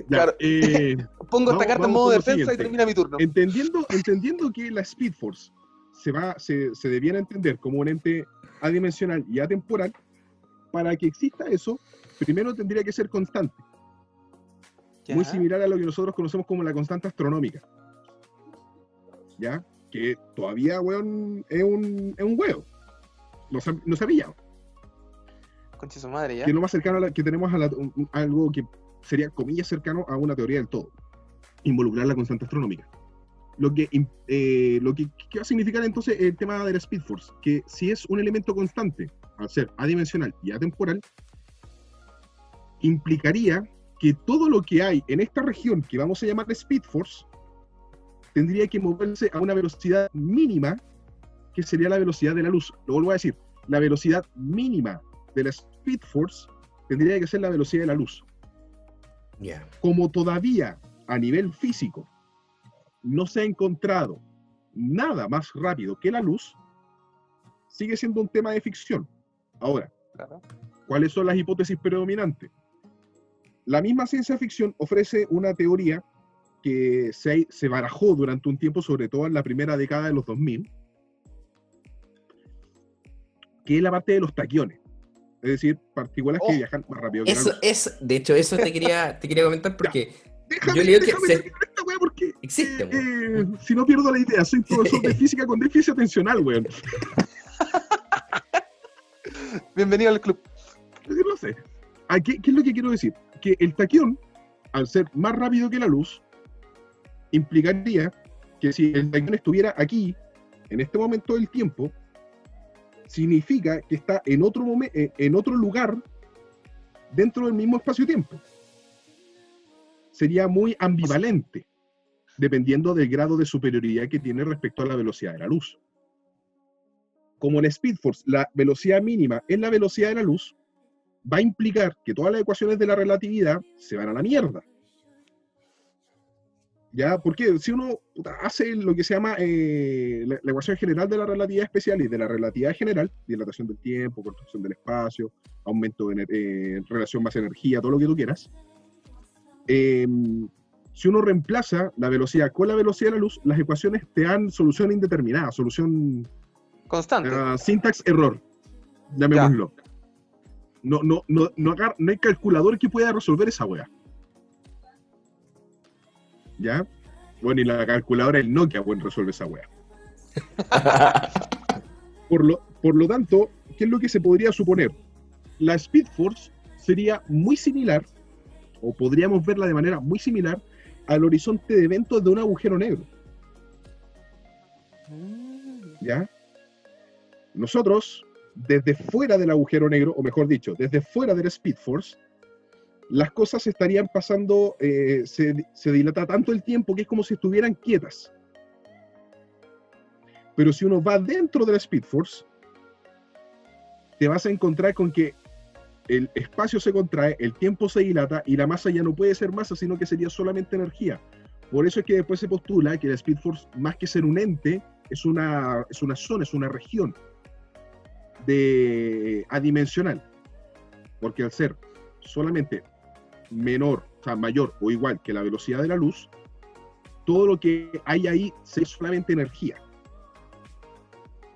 Ya, Claro. eh, Pongo esta carta en modo defensa y termina mi turno. entendiendo, entendiendo que la Speed Force se, va, se, se debiera entender como un ente adimensional y atemporal, para que exista eso, primero tendría que ser constante. Muy similar a lo que nosotros conocemos como la constante astronómica. ¿Ya? Que todavía, weón, es un, es un huevo. No, sab- no sabía. Concha su madre, ya. Que es lo más cercano a la- que tenemos a la- un- un- algo que sería, comillas, cercano a una teoría del todo. Involucrar la constante astronómica. Lo que, eh, lo que, ¿qué va a significar entonces el tema de la Speed Force? Que si es un elemento constante al ser adimensional y atemporal, implicaría que todo lo que hay en esta región que vamos a llamar Speed Force tendría que moverse a una velocidad mínima, que sería la velocidad de la luz. Lo vuelvo a decir, la velocidad mínima de la Speed Force tendría que ser la velocidad de la luz. Como todavía a nivel físico no se ha encontrado nada más rápido que la luz, sigue siendo un tema de ficción. Ahora, Claro. ¿cuáles son las hipótesis predominantes? La misma ciencia ficción ofrece una teoría que se, se barajó durante un tiempo, sobre todo en la primera década de los 2000, que es la parte de los taquiones. Es decir, partículas que Oh. viajan más rápido que la Eso luz. es, de hecho, eso te quería, te quería comentar porque Déjame, yo leo que se- esta wea porque existe. eh, eh, si no pierdo la idea, soy profesor de física con déficit atencional, weón. Bienvenido al club. No sé. ¿A qué, qué es lo que quiero decir? Que el taquión, al ser más rápido que la luz, implicaría que si el taquión estuviera aquí, en este momento del tiempo, significa que está en otro, momen- eh, en otro lugar dentro del mismo espacio-tiempo. Sería muy ambivalente, dependiendo del grado de superioridad que tiene respecto a la velocidad de la luz. Como en Speed Force la velocidad mínima es la velocidad de la luz, va a implicar que todas las ecuaciones de la relatividad se van a la mierda. ¿Ya? Porque si uno puta, hace lo que se llama eh, la, la ecuación general de la relatividad especial y de la relatividad general, dilatación del tiempo, construcción del espacio, aumento de eh, relación masa-energía, todo lo que tú quieras, eh, si uno reemplaza la velocidad con la velocidad de la luz, las ecuaciones te dan solución indeterminada, solución Constante. Ah, syntax error, llamémoslo. No, no, no, no, agar- no hay calculador que pueda resolver esa wea. ¿Ya? Bueno, y la calculadora del Nokia, bueno, resuelve esa wea. Por lo, por lo tanto, ¿qué es lo que se podría suponer? La Speed Force sería muy similar, o podríamos verla de manera muy similar, al horizonte de eventos de un agujero negro. ¿ya? Nosotros, desde fuera del agujero negro, o mejor dicho, desde fuera del Speed Force, las cosas estarían pasando, eh, se, se dilata tanto el tiempo que es como si estuvieran quietas. Pero si uno va dentro del Speed Force, te vas a encontrar con que el espacio se contrae, el tiempo se dilata y la masa ya no puede ser masa, sino que sería solamente energía. Por eso es que después se postula que la Speed Force, más que ser un ente, es una, es una zona, es una región de adimensional. Porque al ser solamente menor, o sea, mayor o igual que la velocidad de la luz, todo lo que hay ahí es solamente energía.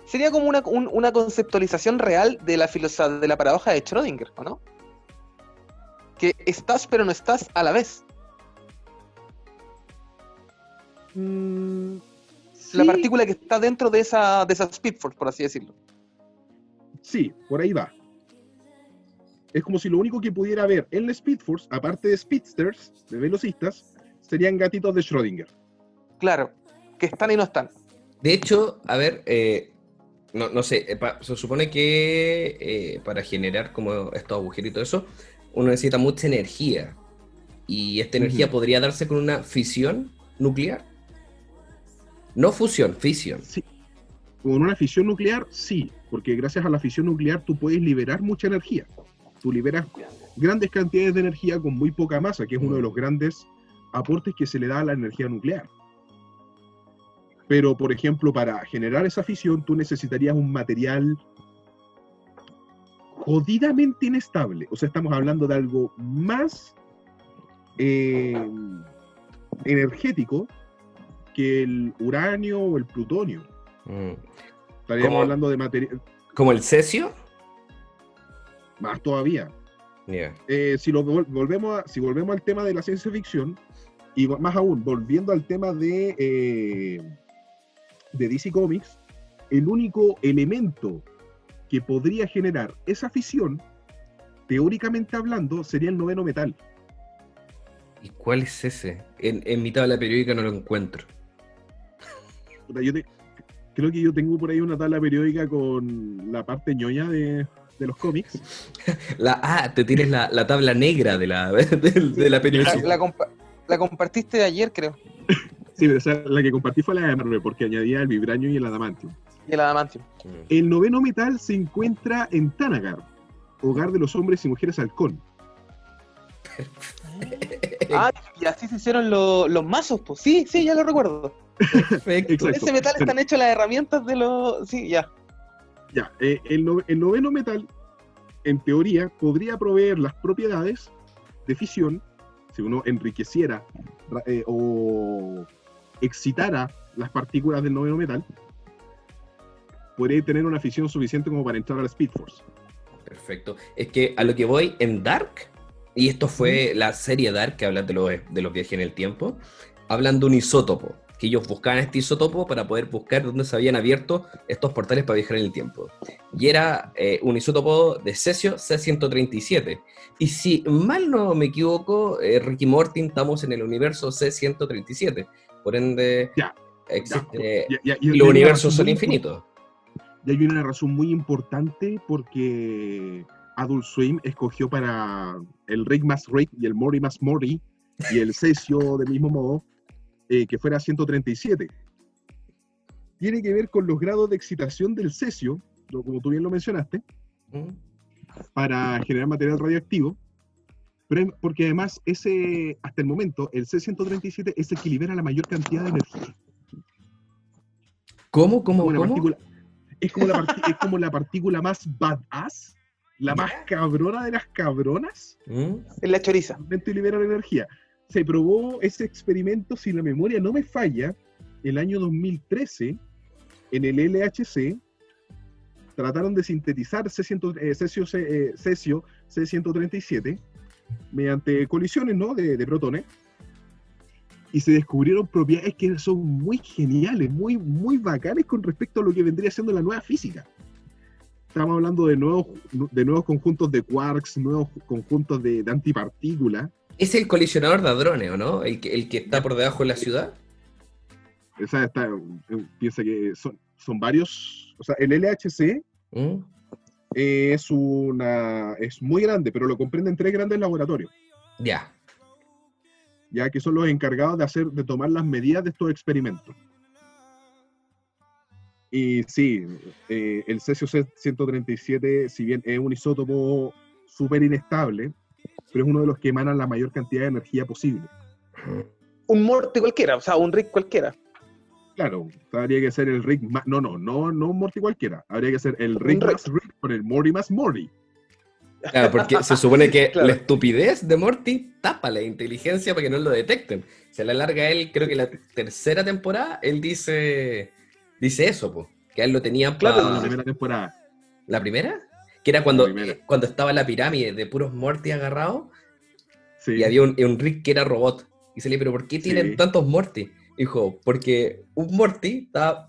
Sería como una, un- una conceptualización real de la filosa- de la paradoja de Schrödinger, ¿o no? Que estás pero no estás a la vez. La Sí, partícula que está dentro de esa, de esa Speed Force, por así decirlo. Sí, por ahí va. Es como si lo único que pudiera haber en la Speed Force, aparte de speedsters, de velocistas, serían gatitos de Schrödinger. Claro, que están y no están. De hecho, a ver, eh, no, no sé, eh, pa- se supone que eh, para generar como estos agujeritos, eso, uno necesita mucha energía. Y esta energía podría darse con una fisión nuclear. No fusión, fisión. Sí. Con una fisión nuclear, sí, porque gracias a la fisión nuclear tú puedes liberar mucha energía. Tú liberas grandes cantidades de energía con muy poca masa, que es uno de los grandes aportes que se le da a la energía nuclear. Pero, por ejemplo, para generar esa fisión, tú necesitarías un material jodidamente inestable. O sea, estamos hablando de algo más eh, energético que el uranio o el plutonio. Mm. Estaríamos ¿Cómo? hablando de material ¿Como el cesio? más todavía. Eh, si lo vol- volvemos a- si volvemos al tema de la ciencia ficción y más aún volviendo al tema de eh, de DC Comics, el único elemento que podría generar esa fisión, teóricamente hablando, sería el noveno metal. ¿Y cuál es ese? En, en mi tabla periódica no lo encuentro. Yo te- creo que yo tengo por ahí una tabla periódica con la parte ñoña de, de los cómics. La, ah, te tienes la, la tabla negra de la, de, de la La, periodicidad. la compa- la compartiste ayer, creo. Sí, pero o sea, la que compartí fue la de Marvel, porque añadía el vibranio y el adamantium. Y el adamantium. El noveno metal se encuentra en Tanagar, hogar de los hombres y mujeres halcón. Ah, y así se hicieron lo- los mazos, pues. Sí, sí, ya lo recuerdo. Perfecto. Ese metal están hechas las herramientas de los. Sí, ya. Ya, eh, el, no- el noveno metal, en teoría, podría proveer las propiedades de fisión, si uno enriqueciera ra- eh, o excitara las partículas del noveno metal, podría tener una fisión suficiente como para entrar a la Speed Force. Perfecto. Es que a lo que voy en Dark, y esto fue la serie Dark que habla de los, de los viajes en el tiempo, hablan de un isótopo, que ellos buscaban este isótopo para poder buscar dónde se habían abierto estos portales para viajar en el tiempo. Y era eh, un isótopo de cesio C-137. Y si mal no me equivoco, eh, Ricky Morty estamos en el universo C-137. Por ende, Ya, existe... Ya- ya- y los universos son infinitos. Y hay una razón muy importante porque Adult Swim escogió para el Rick más Rick y el Mori más Mori y el Cesio del mismo modo eh, que fuera 137. Tiene que ver con los grados de excitación del cesio, lo- como tú bien lo mencionaste, ¿Mm? para generar material radioactivo. Pero es- porque además ese, hasta el momento, el C-137 es el que libera la mayor cantidad de energía. ¿Cómo? ¿Cómo? como ¿Cómo? partícula- es, como la es como la partícula más badass, la más cabrona de las cabronas, ¿Mm? En la choriza. realmente libera la energía. Se probó ese experimento, si la memoria no me falla, el año 2013, en el LHC, trataron de sintetizar C100, eh, cesio, eh, cesio C137 mediante colisiones ¿no? de, de protones y se descubrieron propiedades que son muy geniales, muy, muy bacanes con respecto a lo que vendría siendo la nueva física. Estamos hablando de nuevos, de nuevos conjuntos de quarks, nuevos conjuntos de, de antipartículas. Es el colisionador de hadrones, ¿o no? El que, el que está por debajo de la ciudad. O sea, está- eh, piensa que son, son varios. O sea, el LHC ¿Mm? es una es muy grande, pero lo comprenden tres grandes laboratorios, Ya. ya que son los encargados de hacer, de tomar las medidas de estos experimentos. Y sí, eh, el cesio 137, si bien es un isótopo súper inestable, pero es uno de los que emanan la mayor cantidad de energía posible. Un Morty cualquiera, o sea, un Rick cualquiera. Claro, o sea, habría que ser el Rick más. No, no, no, no un Morty cualquiera. Habría que ser el Rick Rick. más Rick con el Morty más Morty. Claro, porque se supone que Claro. la estupidez de Morty tapa la inteligencia para que no lo detecten. Se la larga él, creo que la tercera temporada, él dice dice eso, po, que a él lo tenían Claro, para la primera temporada. ¿La primera? Que era cuando, cuando estaba la pirámide de puros Morty agarrados Sí. y había un, un Rick que era robot. Y se le pero ¿por qué tienen Sí. tantos Morty? Dijo, porque un Morty está,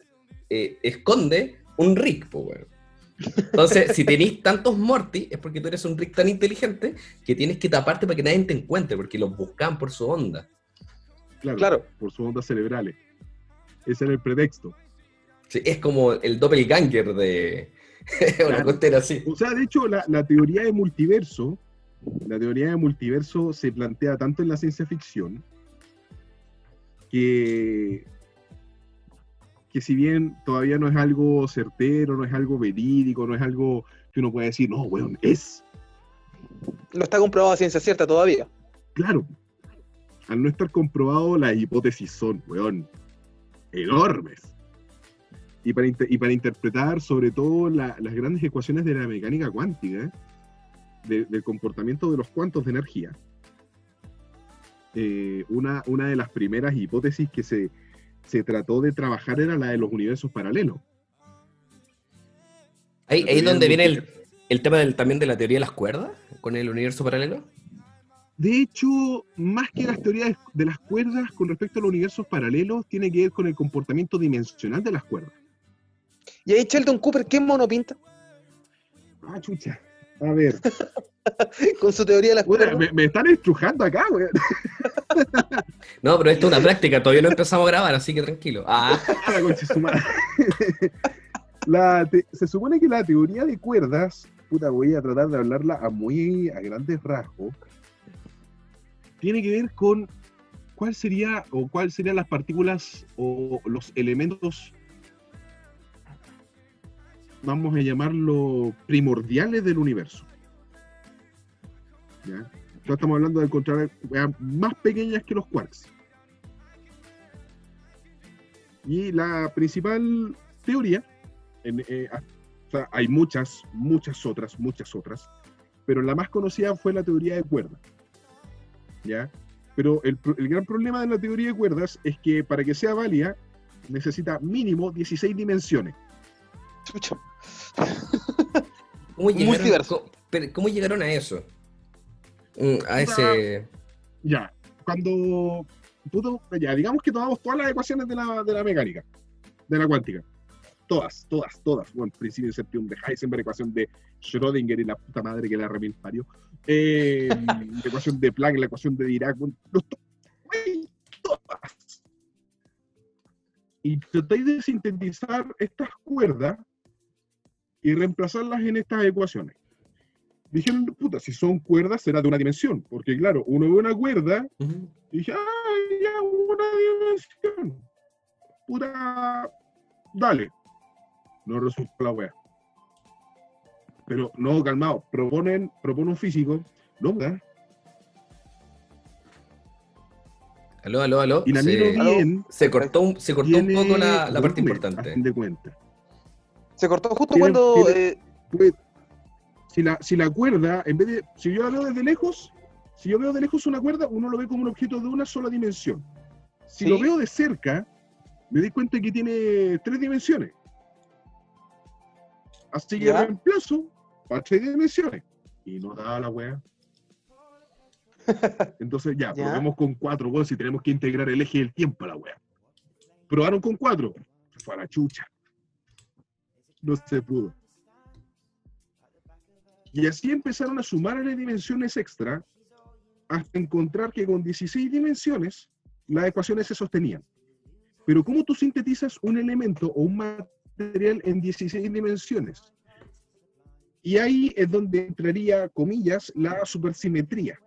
eh, esconde un Rick, po, weón. Entonces, si tenéis tantos Morty, es porque tú eres un Rick tan inteligente que tienes que taparte para que nadie te encuentre, porque los buscan por su onda. claro, Claro. Por sus ondas cerebrales. Ese era el pretexto. Sí, es como el doppelganger de una Claro. así. O sea, de hecho, la, la teoría de multiverso, la teoría de multiverso se plantea tanto en la ciencia ficción que, que si bien todavía no es algo certero, no es algo verídico, no es algo que uno pueda decir, no, weón, es No está comprobado a ciencia cierta todavía. claro. Al no estar comprobado, las hipótesis son, weón, enormes. Y para, inter- y para interpretar sobre todo la- las grandes ecuaciones de la mecánica cuántica, de- del comportamiento de los cuantos de energía, eh, una, una de las primeras hipótesis que se, se trató de trabajar era la de los universos paralelos. Ahí, es donde viene el, el tema del, también de la teoría de las cuerdas, con el universo paralelo. De hecho, más que las teorías de las cuerdas con respecto a los universos paralelos, tiene que ver con el comportamiento dimensional de las cuerdas. Y ahí Sheldon Cooper, ¿qué mono pinta? Ah, chucha. A ver, Con su teoría de las cuerdas. me, me están estrujando acá, weón. No, pero esto es una práctica, todavía no empezamos a grabar, así que tranquilo. Ah, La te- se supone que la teoría de cuerdas puta, voy a tratar de hablarla a muy a grandes rasgos. Tiene que ver con cuál sería o cuál serían las partículas o los elementos, vamos a llamarlo primordiales del universo. ¿Ya? Estamos hablando de encontrar más pequeñas que los quarks. Y la principal teoría, eh, ah, hay muchas, muchas otras, muchas otras, pero la más conocida fue la teoría de cuerdas. ¿Ya? Pero el gran problema de la teoría de cuerdas es que para que sea válida necesita mínimo 16 dimensiones. Chucha. ¿Cómo llegaron, Multiverso. cómo, pero ¿cómo llegaron a eso? Mm, A ese. Ya, cuando. puto, ya, digamos que tomamos todas las ecuaciones de la, de la mecánica, de la cuántica. Todas, todas, todas. Bueno, principio de incertidumbre de Heisenberg, ecuación de Schrödinger y la puta madre que la remil parió. Eh, la ecuación de Planck, la ecuación de Dirac. bueno, los to- todas. Y tratáis de sintetizar estas cuerdas y reemplazarlas en estas ecuaciones. Dijeron, puta, si son cuerdas será de una dimensión, porque claro, uno ve una cuerda y dije, ah, ya, una dimensión. Puta, dale. No resultó la wea. Pero no, calmado, proponen, propone un físico, no, ¿verdad? Aló, aló, aló. Y la se, miro bien, se cortó un, se cortó un poco la, la parte importante. A fin de cuentas. Se cortó justo Tiene- cuando. tiene- eh, si la, si la cuerda, en vez de, si yo la veo desde lejos, si yo veo de lejos una cuerda, uno lo ve como un objeto de una sola dimensión. Si Sí. lo veo de cerca, me di cuenta que tiene tres dimensiones. Así que reemplazo para tres dimensiones. Y no da la wea. Entonces ya, Ya. probemos con cuatro, weón, si tenemos que integrar el eje del tiempo a la wea. Probaron con cuatro. Fue a la chucha. No se pudo. Y así empezaron a sumarle dimensiones extra hasta encontrar que con 16 dimensiones las ecuaciones se sostenían. Pero ¿cómo tú sintetizas un elemento o un material en 16 dimensiones? Y ahí es donde entraría, comillas, la supersimetría,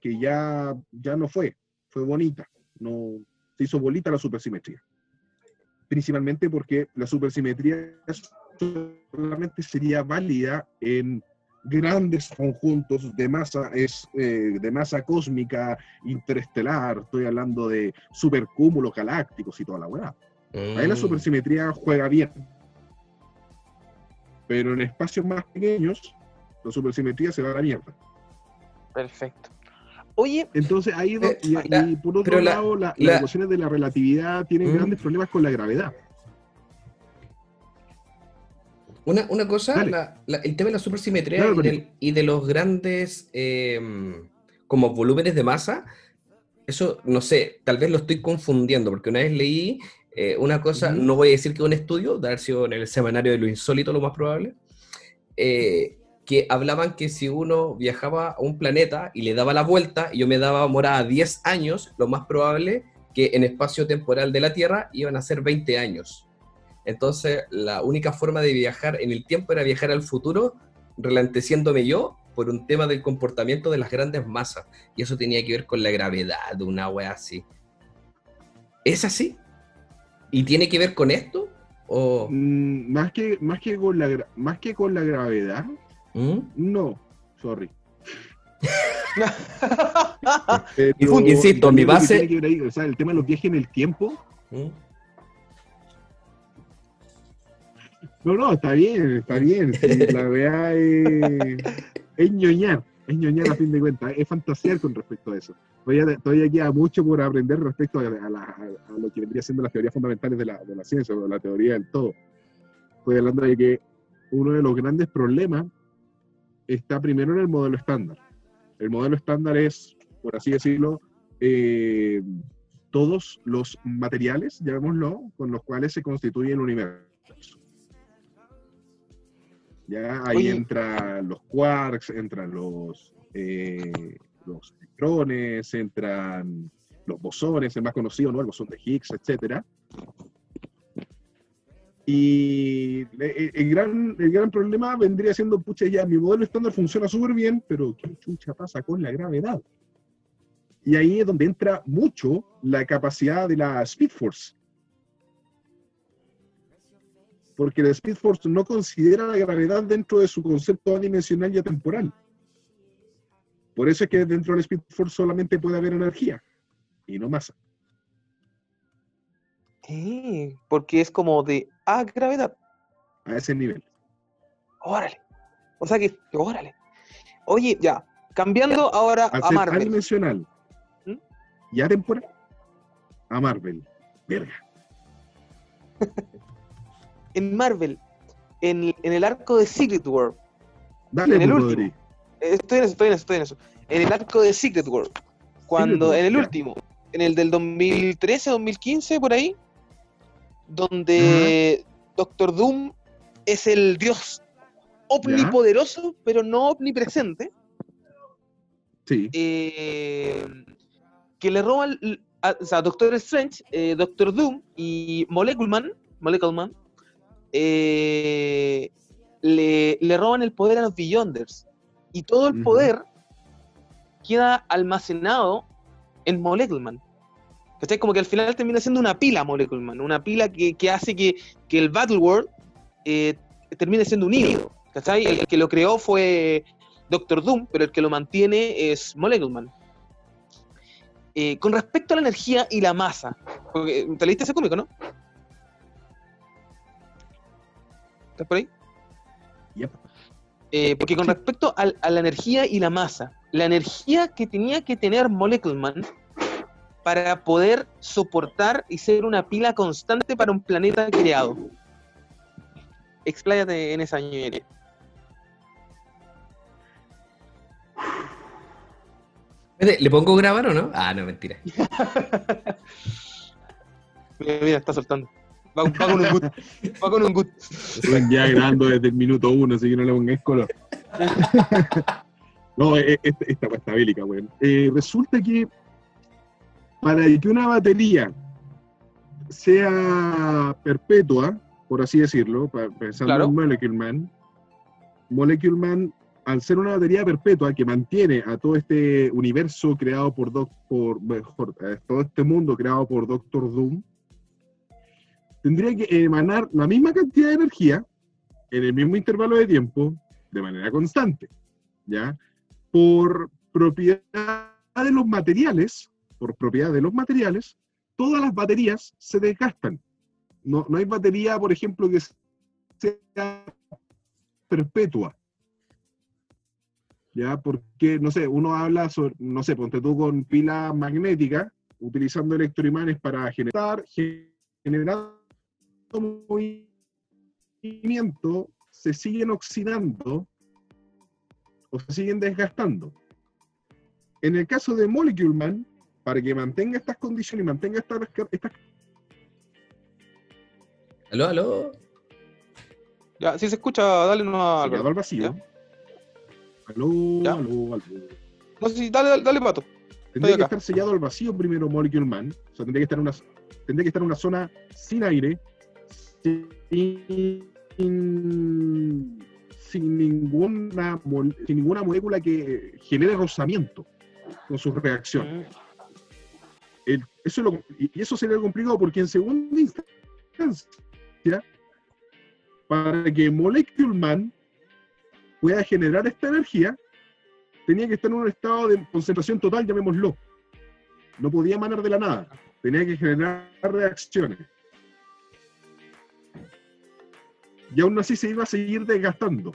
que ya, ya no fue, fue bonita, no se hizo bolita la supersimetría. Principalmente porque la supersimetría solamente sería válida en grandes conjuntos de masa es eh, de masa cósmica interestelar, estoy hablando de supercúmulos galácticos y toda la weá. Ahí la Mm. supersimetría juega bien. Pero en espacios más pequeños, la supersimetría se va a la mierda. Perfecto. Oye, Entonces ahí Eh, y, la- y por otro lado, la- la- las ecuaciones de la relatividad tienen Mm. grandes problemas con la gravedad. Una, una cosa, Dale. la- la- el tema de la supersimetría Claro, y, Mario. del- y de los grandes eh, como volúmenes de masa, eso no sé, tal vez lo estoy confundiendo, porque una vez leí eh, una cosa, no voy a decir que un estudio, de haber sido en el semanario de lo insólito lo más probable, eh, que hablaban que si uno viajaba a un planeta y le daba la vuelta y yo me daba morada 10 años, lo más probable que en espacio temporal de la Tierra iban a ser 20 años. Entonces, la única forma de viajar en el tiempo era viajar al futuro, relanteciéndome yo por un tema del comportamiento de las grandes masas. Y eso tenía que ver con la gravedad de una wea así. ¿Es así? ¿Y tiene que ver con esto? ¿O Mm, más, que, más, que con la, más que con la gravedad, ¿Mm? no, sorry. Pero Insisto, mi que base- que ver ahí, o sea, el tema de los viajes en el tiempo, ¿Mm? No, no, está bien, está bien. sí, la verdad es, es ñoñar, es ñoñar a fin de cuentas, es fantasear con respecto a eso. Todavía, todavía queda mucho por aprender respecto a, a la- a lo que vendría siendo las teorías fundamentales de la, de la ciencia, o la teoría del todo. Estoy hablando de que uno de los grandes problemas está primero en el modelo estándar. El modelo estándar es, por así decirlo, eh, todos los materiales, llamémoslo, con los cuales se constituye el universo. Ya ahí Oye. entran los quarks, entran los, eh, los electrones, entran los bosones, el más conocido, ¿no? El bosón de Higgs, etcétera. Y el, el gran, el gran problema vendría siendo, pucha, ya mi modelo estándar funciona súper bien, pero ¿qué chucha pasa con la gravedad? Y ahí es donde entra mucho la capacidad de la Speed Force. Porque la Speed Force no considera la gravedad dentro de su concepto adimensional y atemporal. Por eso es que dentro de la Speed Force solamente puede haber energía y no masa. Eh, porque es como de a gravedad. A ese nivel. Órale. O sea que, órale. Oye, ya. Cambiando ahora Al a ser Marvel. adimensional ¿Mm? y atemporal, a Marvel. Verga. En Marvel, en, en el arco de Secret World. Dale, En el pues, último. Estoy en eso, estoy en eso, estoy en eso. En el arco de Secret World. Cuando, en el ya. último, en el del 2013, 2015, por ahí, donde Doctor Doom es el dios omnipoderoso, pero no omnipresente, Sí. eh, que le roban, a- o sea, Doctor Strange, eh, Doctor Doom y Molecule Man, Molecule Man, eh, le, le roban el poder a los Beyonders. Y todo el poder queda almacenado en Molecule Man. ¿Cachai? Como que al final termina siendo una pila Molecule Man, una pila que, que hace que, que el Battle World eh, termine siendo unido. ¿Cachai? El que lo creó fue Doctor Doom, pero el que lo mantiene es Molecule Man. Eh, con respecto a la energía y la masa, porque, ¿te leíste ese cómico, no? ¿Estás por ahí? Yep. Eh, porque con respecto al- a la energía y la masa, la energía que tenía que tener Molecule Man para poder soportar y ser una pila constante para un planeta creado. Expláyate en esa. Espérate, ¿Le pongo grabar o no? Ah, no, mentira. Mira, mira, está soltando. Va, va con un gut. Va con un gut. Están ya grabando desde el minuto uno, así que no le pongáis color. no, eh, eh, esta esta está bélica, weón. Eh, resulta que para que una batería sea perpetua, por así decirlo, pensando Claro. en Molecule Man, Molecule Man, al ser una batería perpetua que mantiene a todo este universo creado por, Doc, por mejor, todo este mundo creado por Doctor Doom, tendría que emanar la misma cantidad de energía en el mismo intervalo de tiempo de manera constante, ¿ya? Por propiedad de los materiales, por propiedad de los materiales, todas las baterías se desgastan. No, no hay batería, por ejemplo, que sea perpetua. ¿Ya? Porque, no sé, uno habla sobre, no sé, ponte tú con pila magnética, utilizando electroimanes para generar, generando movimiento, se siguen oxidando o se siguen desgastando. En el caso de Molecule Man, para que mantenga estas condiciones y mantenga estas, estas ¿Aló, aló? Ya, si se escucha, dale no se quedó al vacío. Aló, Ya. aló, aló. No sé si, dale, dale, dale, pato. Tendría que acá. estar sellado al vacío primero Molecule Man. O sea, tendría que estar en una, tendría que estar en una zona sin aire, sin, sin ninguna, mol- sin ninguna molécula que genere rozamiento con sus reacciones. Eso es lo- y y eso sería complicado porque en segunda instancia, para que Molecule Man pueda generar esta energía, tenía que estar en un estado de concentración total, llamémoslo. No podía emanar de la nada, tenía que generar reacciones. Y aún así se iba a seguir desgastando,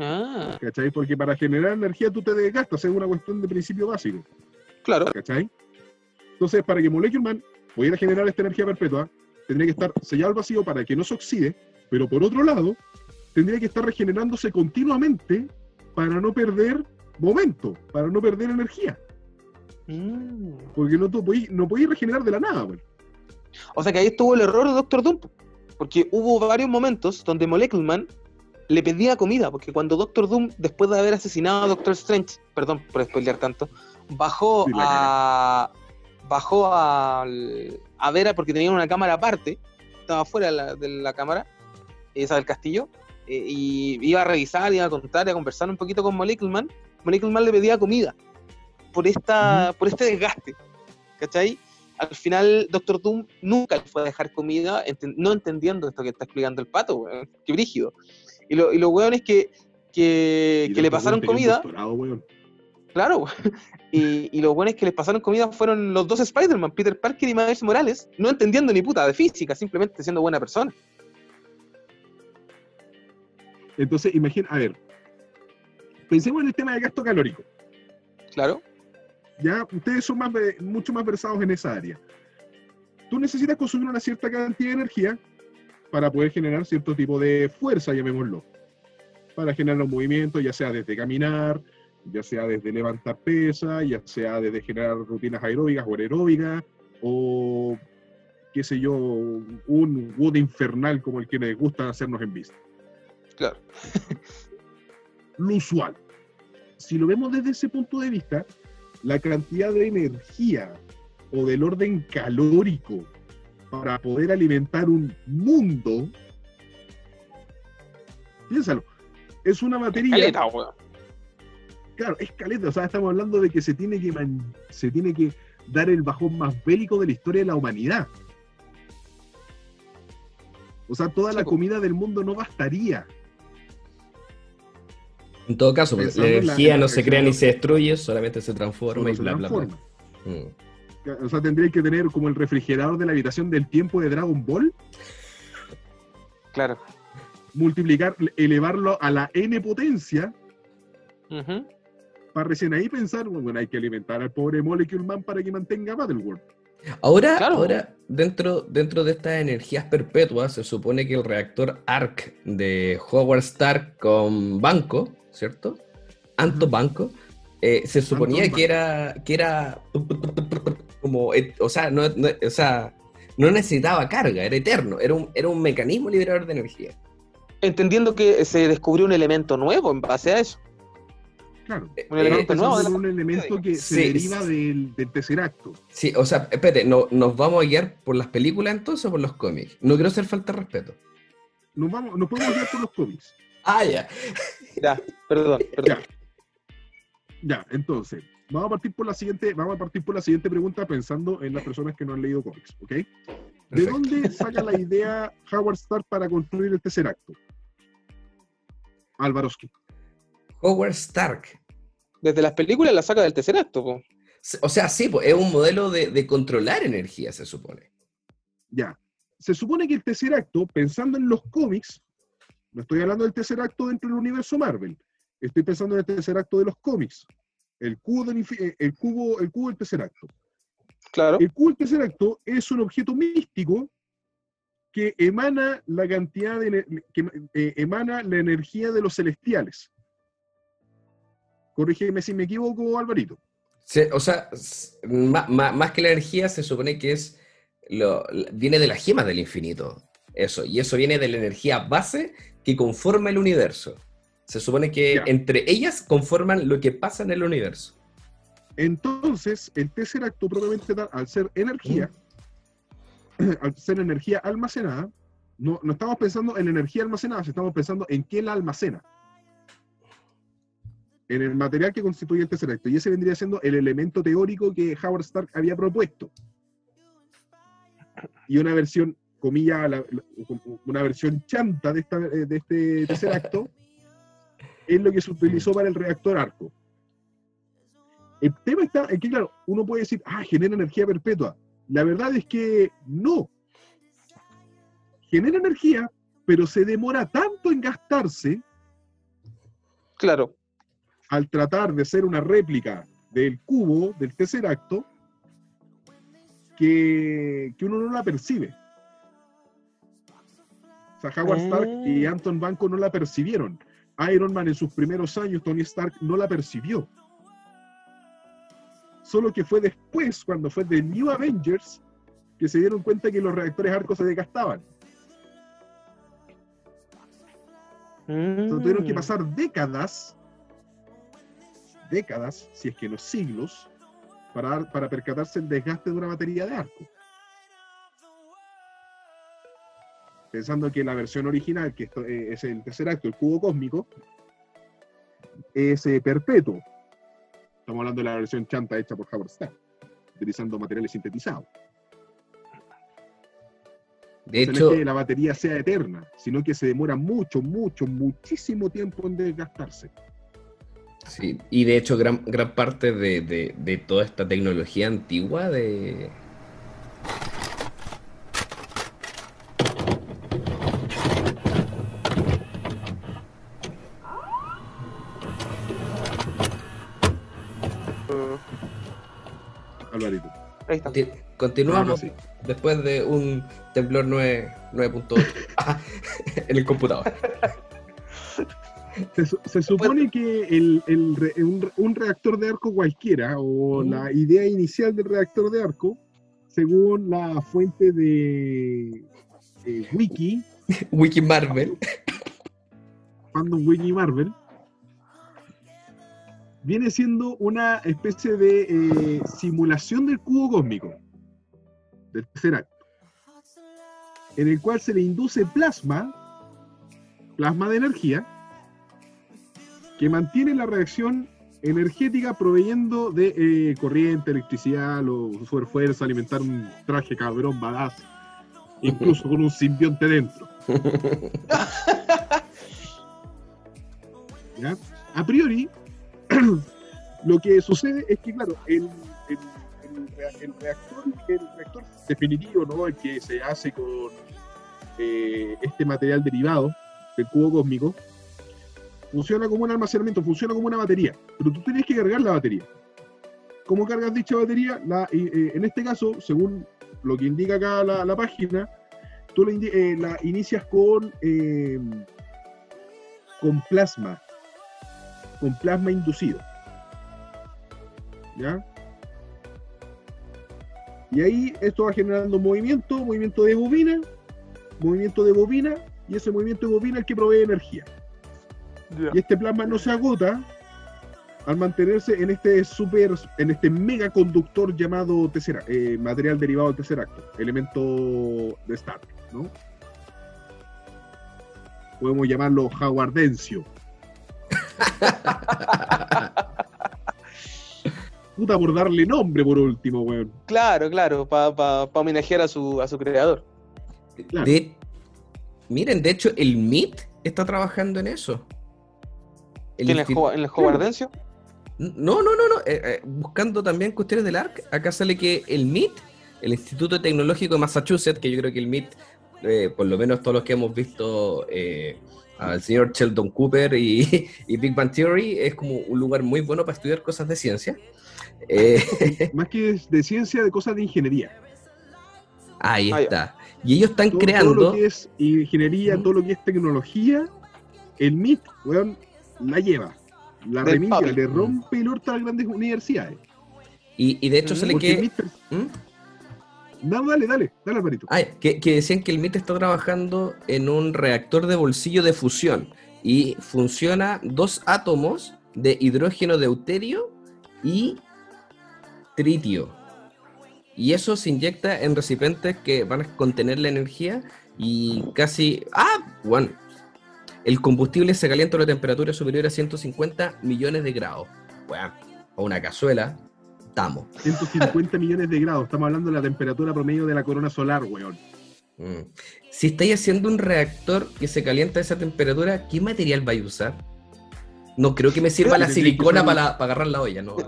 Ah, ¿cachai? Porque para generar energía tú te desgastas, es una cuestión de principio básico. claro. ¿cachai? Entonces, para que Molecule Man pudiera generar esta energía perpetua, tendría que estar sellado al vacío para que no se oxide, pero por otro lado, tendría que estar regenerándose continuamente para no perder momento, para no perder energía, Mm. porque no, podí- no regenerar de la nada, pues. O sea que ahí estuvo el error de Doctor Doom. Porque hubo varios momentos donde Molecule Man le pedía comida. Porque cuando Doctor Doom, después de haber asesinado a Doctor Strange, perdón por spoilear tanto, bajó Sí, a. bajó a ver, a- porque tenían una cámara aparte, estaba fuera de la, de la cámara, esa del castillo, eh, y iba a revisar, iba a contar, iba a conversar un poquito con Moleculeman. Moleculeman le pedía comida por, esta, por este desgaste, ¿cachai? Al final, Doctor Doom nunca le fue a dejar comida, no entendiendo esto que está explicando el pato, weón. Qué brígido. Y lo, y lo weón es que, que, le pasaron comida, weón. Claro, y, y los buenos que les pasaron comida fueron los dos Spider-Man, Peter Parker y Miles Morales, no entendiendo ni puta de física, simplemente siendo buena persona. Entonces, imagina, a ver, pensemos en el tema del gasto calórico. Claro, Ya, ustedes son más, mucho más versados en esa área. Tú necesitas consumir una cierta cantidad de energía para poder generar cierto tipo de fuerza, llamémoslo. Para generar un movimiento, ya sea desde caminar, ya sea desde levantar pesas, ya sea desde generar rutinas aeróbicas o aeróbicas, o qué sé yo, un wood infernal como el que les gusta hacernos en vista. claro. lo usual. Si lo vemos desde ese punto de vista, la cantidad de energía o del orden calórico para poder alimentar un mundo, piénsalo, es una Caleta, weón. Claro, es caleta, o sea, estamos hablando de que se tiene que, man- se tiene que dar el bajón más bélico de la historia de la humanidad. O sea, toda la comida del mundo no bastaría. En todo caso, pues, la Pensando en la- energía la no se crea ni se destruye, solamente se transforma y se bla, bla, bla. transforma. Mm. O sea, tendría que tener como el refrigerador de la habitación del tiempo de Dragon Ball, Claro. multiplicar, elevarlo a la n potencia, Ujú. Para recién ahí pensar, bueno, hay que alimentar al pobre Molecule Man para que mantenga Battleworld. Ahora, Claro. ahora dentro, dentro de estas energías perpetuas, se supone que el reactor ARC de Howard Stark con Banco, ¿cierto? Anto. Banco, eh, se suponía Anton que era, que era como, eh, o sea, no, no- o sea, no necesitaba carga, era eterno, era un, era un mecanismo liberador de energía. Entendiendo que se descubrió un elemento nuevo en base a eso. Claro. Un elemento pensando nuevo de en la- un elemento que se deriva sí. del, del tercer acto. Sí, o sea, espérate, no, ¿nos vamos a guiar por las películas entonces o por los cómics? No quiero hacer falta de respeto. Nos, vamos, nos podemos guiar por los cómics. Ah, ya. Ya, perdón, perdón. Ya, entonces, vamos a partir por la siguiente, vamos a partir por la siguiente pregunta pensando en las personas que no han leído cómics, ¿ok? ¿De Perfecto. dónde saca la idea Howard Stark para construir el tercer acto? Alvarovsky. Howard Stark. Desde las películas la saca del tercer acto, po. O sea, sí, es un modelo de, de controlar energía, se supone. Ya. Se supone que el tercer acto, pensando en los cómics, no estoy hablando del tercer acto dentro del universo Marvel, estoy pensando en el tercer acto de los cómics. El cubo del, eh, el cubo, el cubo del tercer acto. Claro. El cubo del tercer acto es un objeto místico que emana la cantidad de que eh, emana la energía de los celestiales. Corrígeme si me equivoco, Alvarito. Se- o sea, más que la energía, se supone que es lo, viene de las gemas del infinito. Eso, y eso viene de la energía base que conforma el universo. Se supone que Ya. entre ellas conforman lo que pasa en el universo. Entonces, el tercer acto propiamente tal, al ser energía, al ser energía almacenada, no, no estamos pensando en energía almacenada, estamos pensando en qué la almacena. En el material que constituye el tercer acto. Y ese vendría siendo el elemento teórico que Howard Stark había propuesto. Y una versión, comilla, la- la- una versión chanta de, esta- de este tercer acto, es lo que se utilizó para el reactor arco. El tema está en que, claro, uno puede decir, ah, genera energía perpetua. La verdad es que no. Genera energía, pero se demora tanto en gastarse Claro. Al tratar de ser una réplica del cubo, del tercer acto, que, que uno no la percibe. O sea, Howard Stark y Ah. Anton Banco no la percibieron. Iron Man en sus primeros años, Tony Stark no la percibió. Solo que fue después, cuando fue The New Avengers, que se dieron cuenta que los reactores arcos se desgastaban. Entonces, tuvieron que Mm. pasar décadas, décadas, si es que no siglos, para, dar- para percatarse el desgaste de una batería de arco. pensando que la versión original, que esto, eh, es el tercer acto, el cubo cósmico, es eh, perpetuo. Estamos hablando de la versión chanta hecha por Howard Stern, utilizando materiales sintetizados. De no es que la batería sea eterna, sino que se demora mucho, mucho, muchísimo tiempo en desgastarse. Sí, y de hecho gran, gran parte de, de- de toda esta tecnología antigua de... Alvarito. Ahí está. Continuamos sí. después de un temblor 9 9.8 Ah, en el computador. Se, su- se supone que el, un, un reactor de arco cualquiera, o la idea inicial del reactor de arco, según la fuente de eh, Wiki, Wiki Marvel. Fandom Wiki Marvel, viene siendo una especie de eh, simulación del cubo cósmico, del tercer acto, en el cual se le induce plasma, plasma de energía, que mantiene la reacción energética proveyendo de eh, corriente, electricidad, lo, fuerza, alimentar un traje cabrón, badass, incluso con un simbionte dentro. ¿ya? A priori, lo que sucede es que, claro, el reactor, el reactor definitivo, ¿no? El que se hace con eh, este material derivado del cubo cósmico, funciona como un almacenamiento, funciona como una batería, pero tú tienes que cargar la batería. ¿Cómo cargas dicha batería? La- y, eh, en este caso, según lo que indica acá la, la página, tú eh, la inicias con, eh, con plasma, con plasma inducido. ¿Ya? Y ahí esto va generando movimiento, movimiento de bobina, movimiento de bobina, y ese movimiento de bobina es el que provee energía. Y este plasma no se agota al mantenerse en este super, en este megaconductor llamado tesera, eh, material derivado del tercer acto, elemento de Star ¿no? Podemos llamarlo jaguardencio. Puta por darle nombre por último, weón. Claro, claro, para homenajear a su, a su creador. Claro. De- miren, de hecho, el MIT está trabajando en eso. El ¿En el, en el? No, no, no, no. eh, eh, buscando también cuestiones del ARC, acá sale que el MIT, el Instituto Tecnológico de Massachusetts, que yo creo que el MIT, eh, por lo menos todos los que hemos visto eh, al señor Sheldon Cooper y, y Big Bang Theory, es como un lugar muy bueno para estudiar cosas de ciencia. Eh, Más que de ciencia, de cosas de ingeniería. ahí Ah, está. Y ellos están todo, creando. todo lo que es ingeniería, todo lo que es tecnología, el MIT, weón, la lleva. La Del papi. le rompe el orto a las grandes universidades. Y, y de hecho sale Porque el que. MIT, ¿Mm? no, dale, dale, dale, Alvarito. Ah, que, que decían que el MIT está trabajando en un reactor de bolsillo de fusión y funciona dos átomos de hidrógeno deuterio y tritio. Y eso se inyecta en recipientes que van a contener la energía y casi... Ah, bueno. El combustible se calienta a una temperatura superior a 150 millones de grados. Bueno, a una cazuela, estamos. 150 millones de grados. Estamos hablando de la temperatura promedio de la corona solar, weón. Mm. Si estáis haciendo un reactor que se calienta a esa temperatura, ¿qué material vais a usar? No creo que me sirva la silicona para, la- para agarrar la olla, no.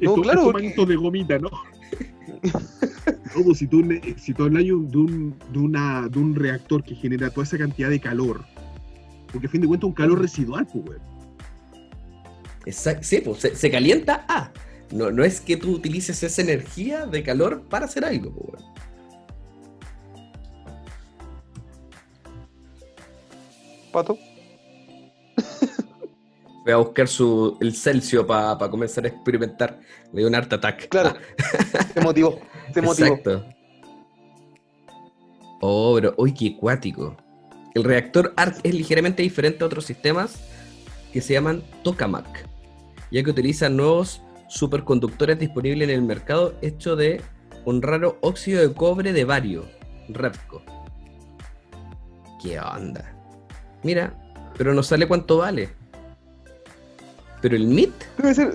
Estos, claro, porque- de gomita, ¿no? No, pues, si tú, si tú hablas de un, de, un, de una- de un reactor que genera toda esa cantidad de calor, porque a fin de cuentas es un calor residual, pues, weón. Exact- sí, pues se, se calienta a. No, no es que tú utilices esa energía de calor para hacer algo, pues, weón. Pato. Voy a buscar su, el Celsius para comenzar a experimentar. Le dio un art attack. Claro. Te motivó. Te motivó. Exacto. Oh, pero, uy, qué acuático. El reactor ARC es ligeramente diferente a otros sistemas que se llaman tokamak, ya que utiliza nuevos superconductores disponibles en el mercado hecho de un raro óxido de cobre de bario, Repco. ¿Qué onda? Mira, pero no sale cuánto vale. Pero el MIT, Debe ser,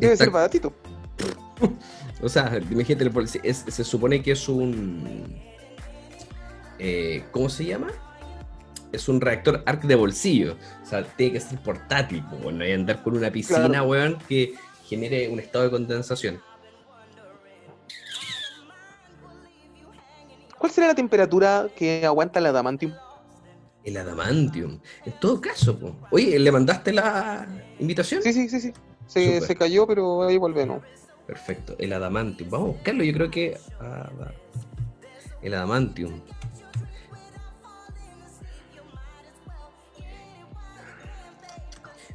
debe Está- ser baratito. o sea, imagínate, es- se supone que es un. eh, ¿Cómo se llama? Es un reactor arc de bolsillo. O sea, tiene que ser portátil, bueno, no hay que andar con una piscina, Claro. weón, que genere un estado de condensación. ¿Cuál será la temperatura que aguanta el adamantium? El adamantium. En todo caso, po. oye, ¿le mandaste la invitación? Sí, sí, sí, sí. Se, se cayó, pero ahí vuelve, ¿no? Perfecto, el adamantium. Vamos a buscarlo, yo creo que. ah. El adamantium.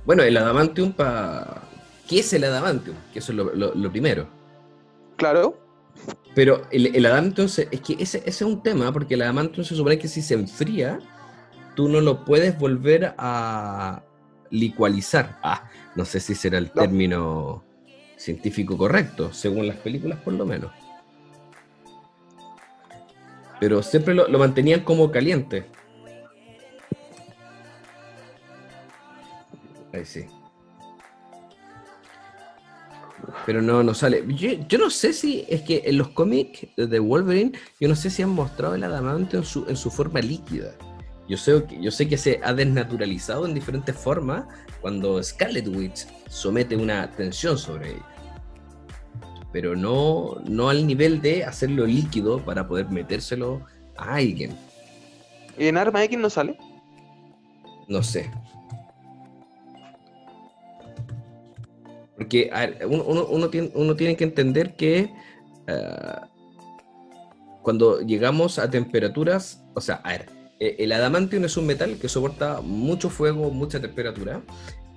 Bueno, el adamantium para. ¿Qué es el adamantium? Que eso es lo, lo- lo primero. Claro. Pero el, el adamantium, se- es que ese, ese es un tema, porque el adamantium se supone que si se enfría, tú no lo puedes volver a licualizar. Ah, no sé si será el No. término científico correcto, según las películas por lo menos. Pero siempre lo, lo mantenían como caliente. Ahí sí. Pero no, no sale. Yo, yo no sé si es que en los cómics de Wolverine, yo no sé si han mostrado el adamantium en su, en su forma líquida. Yo sé, que, yo sé que se ha desnaturalizado en diferentes formas cuando Scarlet Witch somete una tensión sobre ella. Pero no, no al nivel de hacerlo líquido para poder metérselo a alguien. ¿Y en Arma X no sale? No sé. Porque ver, uno, uno- uno tiene, uno tiene que entender que ah, cuando llegamos a temperaturas, o sea, a ver, eh, el adamantium es un metal que soporta mucho fuego, mucha temperatura.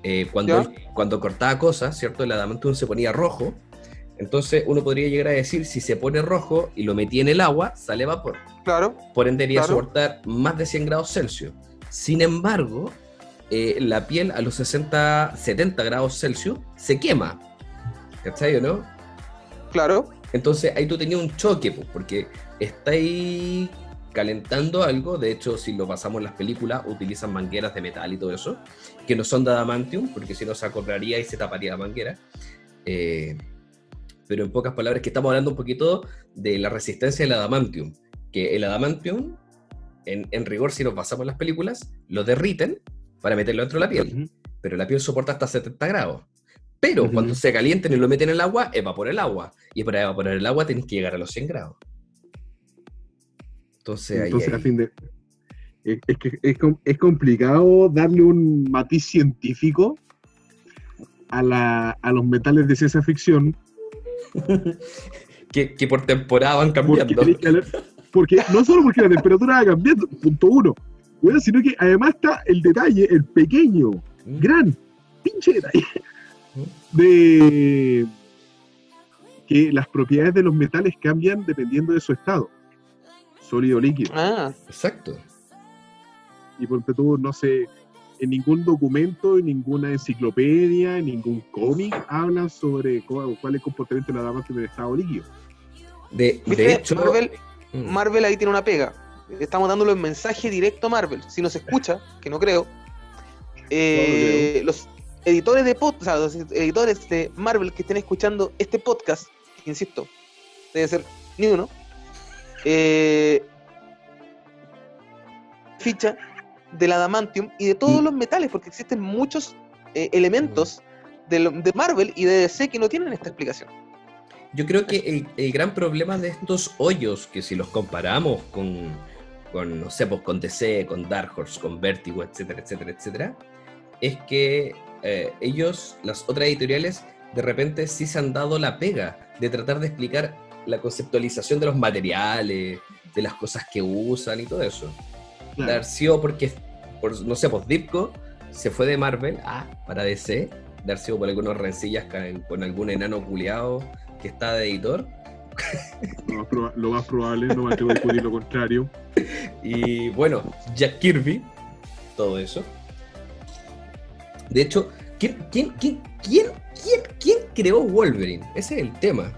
Eh, cuando, cuando cortaba cosas, ¿cierto? El adamantium se ponía rojo. Entonces uno podría llegar a decir, si se pone rojo y lo metí en el agua, sale vapor. Claro. Por ende, debería Claro. soportar más de 100 grados Celsius. Sin embargo, eh, la piel a los 60, 70 grados Celsius se quema. ¿Cachai o no? Claro. Entonces ahí tú tenías un choque, porque estáis calentando algo. De hecho, si lo pasamos en las películas, utilizan mangueras de metal y todo eso, que no son de adamantium, porque si no se acoplaría y se taparía la manguera. Eh, pero en pocas palabras, que estamos hablando un poquito de la resistencia del adamantium. Que el adamantium, en, en rigor, si lo pasamos en las películas, lo derriten para meterlo dentro de la piel pero la piel soporta hasta 70 grados. Pero cuando se calienten y lo meten en el agua, evapora el agua. Y para evaporar el agua tenés que llegar a los 100 grados. Entonces, Entonces, ahí, a fin de. Es, es que es, es complicado darle un matiz científico a, la, a los metales de ciencia ficción. que, que por temporada van cambiando. porque no solo porque la temperatura va cambiando, punto uno, bueno, sino que además está el detalle, el pequeño, Mm. gran, pinche detalle, de que las propiedades de los metales cambian dependiendo de su estado, sólido líquido. Ah, Exacto. Y porque tú, no sé, en ningún documento, en ninguna enciclopedia, en ningún cómic hablan sobre cu- cuál es el comportamiento de la dama en el estado líquido. De, hecho, Marvel, mm, Marvel ahí tiene una pega. Estamos dándole un mensaje directo a Marvel. Si nos escucha, que no creo, eh, los editores de pod- o sea, los editores de Marvel que estén escuchando este podcast, insisto, debe ser ni uno, eh, ficha del adamantium y de todos Mm. los metales, porque existen muchos eh, elementos de, lo- de Marvel y de DC que no tienen esta explicación. yo creo que el, el gran problema de estos hoyos, que si los comparamos con, con, no sé, pues con DC, con Dark Horse, con Vertigo, etcétera, etcétera, etcétera, es que eh, ellos, las otras editoriales, de repente sí se han dado la pega de tratar de explicar la conceptualización de los materiales, de las cosas que usan y todo eso. Haber sido porque, por, no sé, pues Dipco se fue de Marvel ah, para DC, sido por algunas rencillas con, algún enano culeado que está de editor. Lo más, proba- lo más probable, no me atrevo a discutir lo contrario. Y bueno, Jack Kirby, todo eso. De hecho, ¿quién, quién, quién, quién, quién, quién creó Wolverine? Ese es el tema.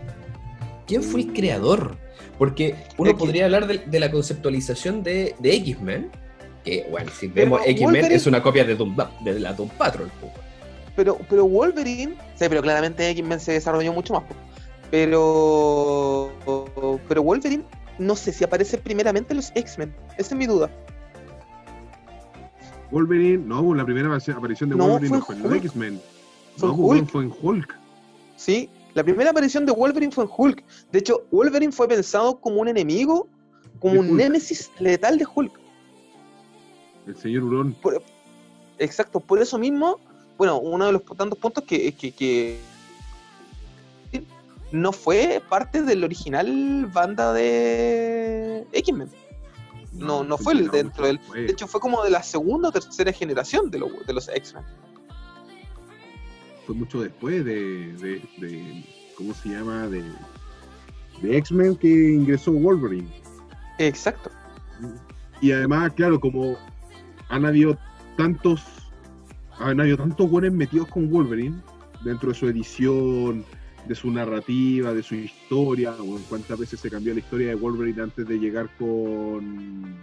¿Quién fue el creador? Porque uno X. podría hablar de, de la conceptualización de, de X-Men, que, bueno, si vemos X-Men Wolverine- es una copia de, Doom, de la Doom Patrol. Pero, pero Wolverine, sí, pero claramente X-Men se desarrolló mucho más. Pero, pero Wolverine, no sé si aparece primeramente en los X-Men. Esa es mi duda. Wolverine, no, la primera aparición- de No, Wolverine fue no fue en X-Men. No, en pues, weón, Hulk. fue en Hulk. Sí, la primera aparición de Wolverine fue en Hulk. De hecho, Wolverine fue pensado como un enemigo, como un némesis letal de Hulk. El señor Hurón. Exacto, por eso mismo, bueno, uno de los tantos puntos que, que, que no fue parte del original banda de X-Men. No, no fue el dentro del. De hecho, fue como de la segunda o tercera generación de, lo- de los X-Men. Fue mucho después de, de, de- ¿cómo se llama? De, de X-Men que ingresó Wolverine. Exacto. Y además, claro, como han habido tantos, han habido tantos buenos metidos con Wolverine dentro de su edición, de su narrativa, de su historia, o en cuántas veces se cambió la historia de Wolverine antes de llegar con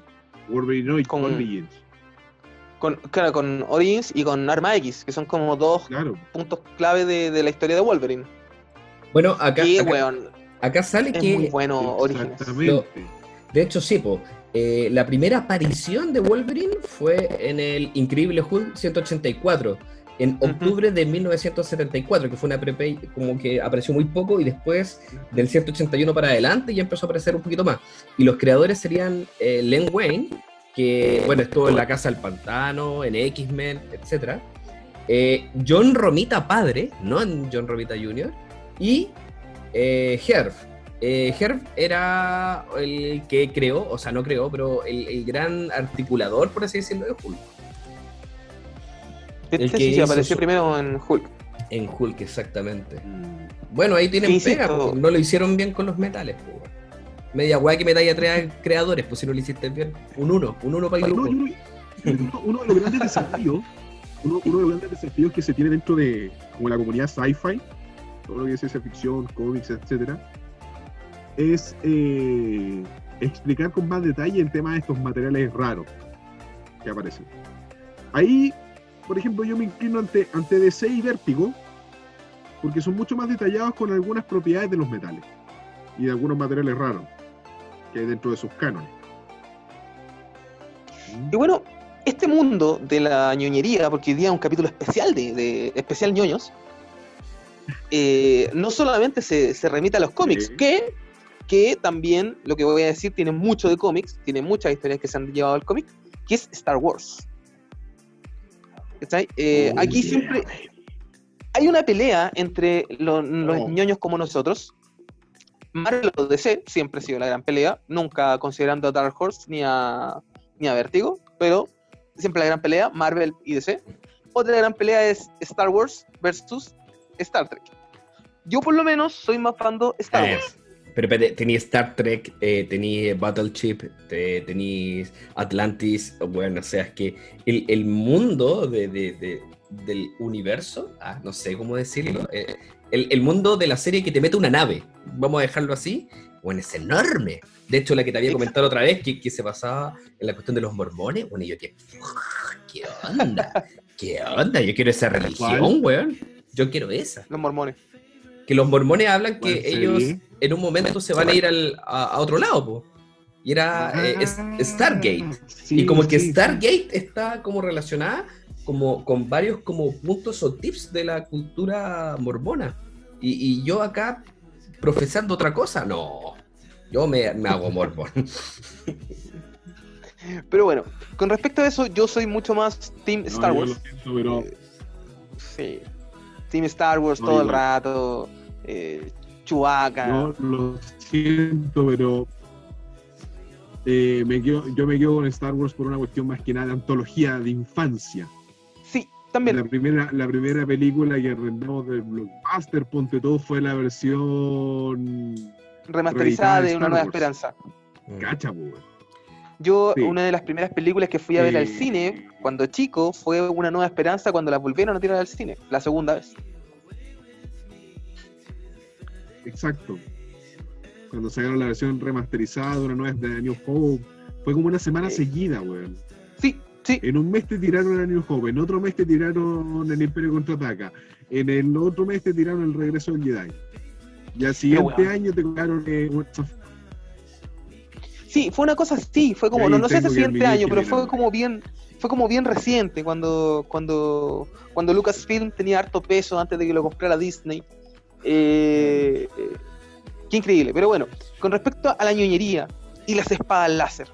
Wolverine no, y Con- Origins. Con, claro, con Origins y con Arma X, que son como dos Claro, puntos clave de, de la historia de Wolverine. Bueno, acá, y, acá, weón, acá sale es que muy bueno Origins. De hecho, sí, po. Eh, la primera aparición de Wolverine fue en el Increíble Hulk 184, en octubre de 1974, que fue una prepe como que apareció muy poco y después del 181 para adelante ya empezó a aparecer un poquito más. Y los creadores serían eh, Len Wayne, que bueno, estuvo en La Casa del Pantano, en X-Men, etc. Eh, John Romita padre, no John Romita Jr., y eh, Herb. Eh, Herb era el que creó, o sea, no creó, pero el, el gran articulador, por así decirlo, de Hulk. Este el que sí, sí, hizo apareció su- primero en Hulk. En Hulk, exactamente. Mm, Bueno, ahí tienen pega, no lo hicieron bien con los metales. po. Media weá que medalla tres creadores, pues si no lo hiciste bien. Un uno, un uno para el grupo. uno, uno de los grandes desafíos, uno, uno de los grandes desafíos que se tiene dentro de como la comunidad sci-fi, todo lo que es ciencia ficción, cómics, etcétera, es eh, explicar con más detalle el tema de estos materiales raros que aparecen. Ahí, por ejemplo, yo me inclino ante, ante DC y Vértigo, porque son mucho más detallados con algunas propiedades de los metales y de algunos materiales raros que hay dentro de sus cánones. Y bueno, este mundo de la ñoñería, porque hoy día es un capítulo especial de, de- especial ñoños, eh, no solamente se, se remite a los cómics, Sí. que, que también, lo que voy a decir, tiene mucho de cómics, tiene muchas historias que se han llevado al cómic, que es Star Wars. Eh, Oh, aquí yeah, siempre hay una pelea entre lo- los Oh. ñoños como nosotros. Marvel o DC siempre ha sido la gran pelea, nunca considerando a Dark Horse ni a, ni a Vertigo, pero siempre la gran pelea, Marvel y DC. Otra gran pelea es Star Wars versus Star Trek. Yo por lo menos soy más fan de Star Eh, Wars. Pero espérate, tenéis Star Trek, eh, tenéis Battleship, te- tenéis Atlantis, bueno, o sea, es que el, el mundo de, de- de- del universo, ah, no sé cómo decirlo, eh, el, el mundo de la serie que te mete una nave, vamos a dejarlo así, bueno, es enorme. De hecho, la que te había comentado otra vez, que, que se basaba en la cuestión de los mormones, bueno, y yo que, ¿qué onda? ¿Qué onda? Yo quiero esa religión, weón. Yo quiero esa Los mormones. que los mormones hablan que ¿Cuál ellos en un momento se van a ir al- a, a otro lado, po. Y era eh, Ah, Stargate. sí, y como que sí, sí. Stargate está como relacionada como con varios como puntos o tips de la cultura mormona. Y, y yo acá profesando otra cosa, no. Yo me, me hago mormón. Pero bueno, con respecto a eso, yo soy mucho más Team No, Star yo Wars. lo siento, pero Eh, Sí. Team Star Wars No, todo el rato. Eh, Chewbacca. yo lo siento, pero eh, me quedo- yo me quedo con Star Wars por una cuestión más que nada de antología de infancia. También. La primera, la primera película que arrendamos del Blockbuster, ponte todo, fue la versión remasterizada de Una Nueva. Esperanza. cacha, po, weón. Yo, Sí. una de las primeras películas que fui a ver al cine cuando chico fue Una Nueva Esperanza cuando la volvieron a tirar al cine, la segunda vez. Exacto. Cuando sacaron la versión remasterizada de una nueva de New Hope. Fue como una semana seguida, weón. Sí, sí. En un mes te tiraron a New Hope, en otro mes te tiraron el Imperio Contraataca, en el otro mes te tiraron el regreso del Jedi. Y al siguiente año te colocaron eh, Sí, fue una cosa así, fue como, no, no sé si el siguiente año, pero fue como bien, fue como bien reciente, cuando, cuando, cuando Lucasfilm tenía harto peso antes de que lo comprara Disney. Eh, eh, qué increíble, pero bueno, con respecto a la ñoñería y las espadas láser.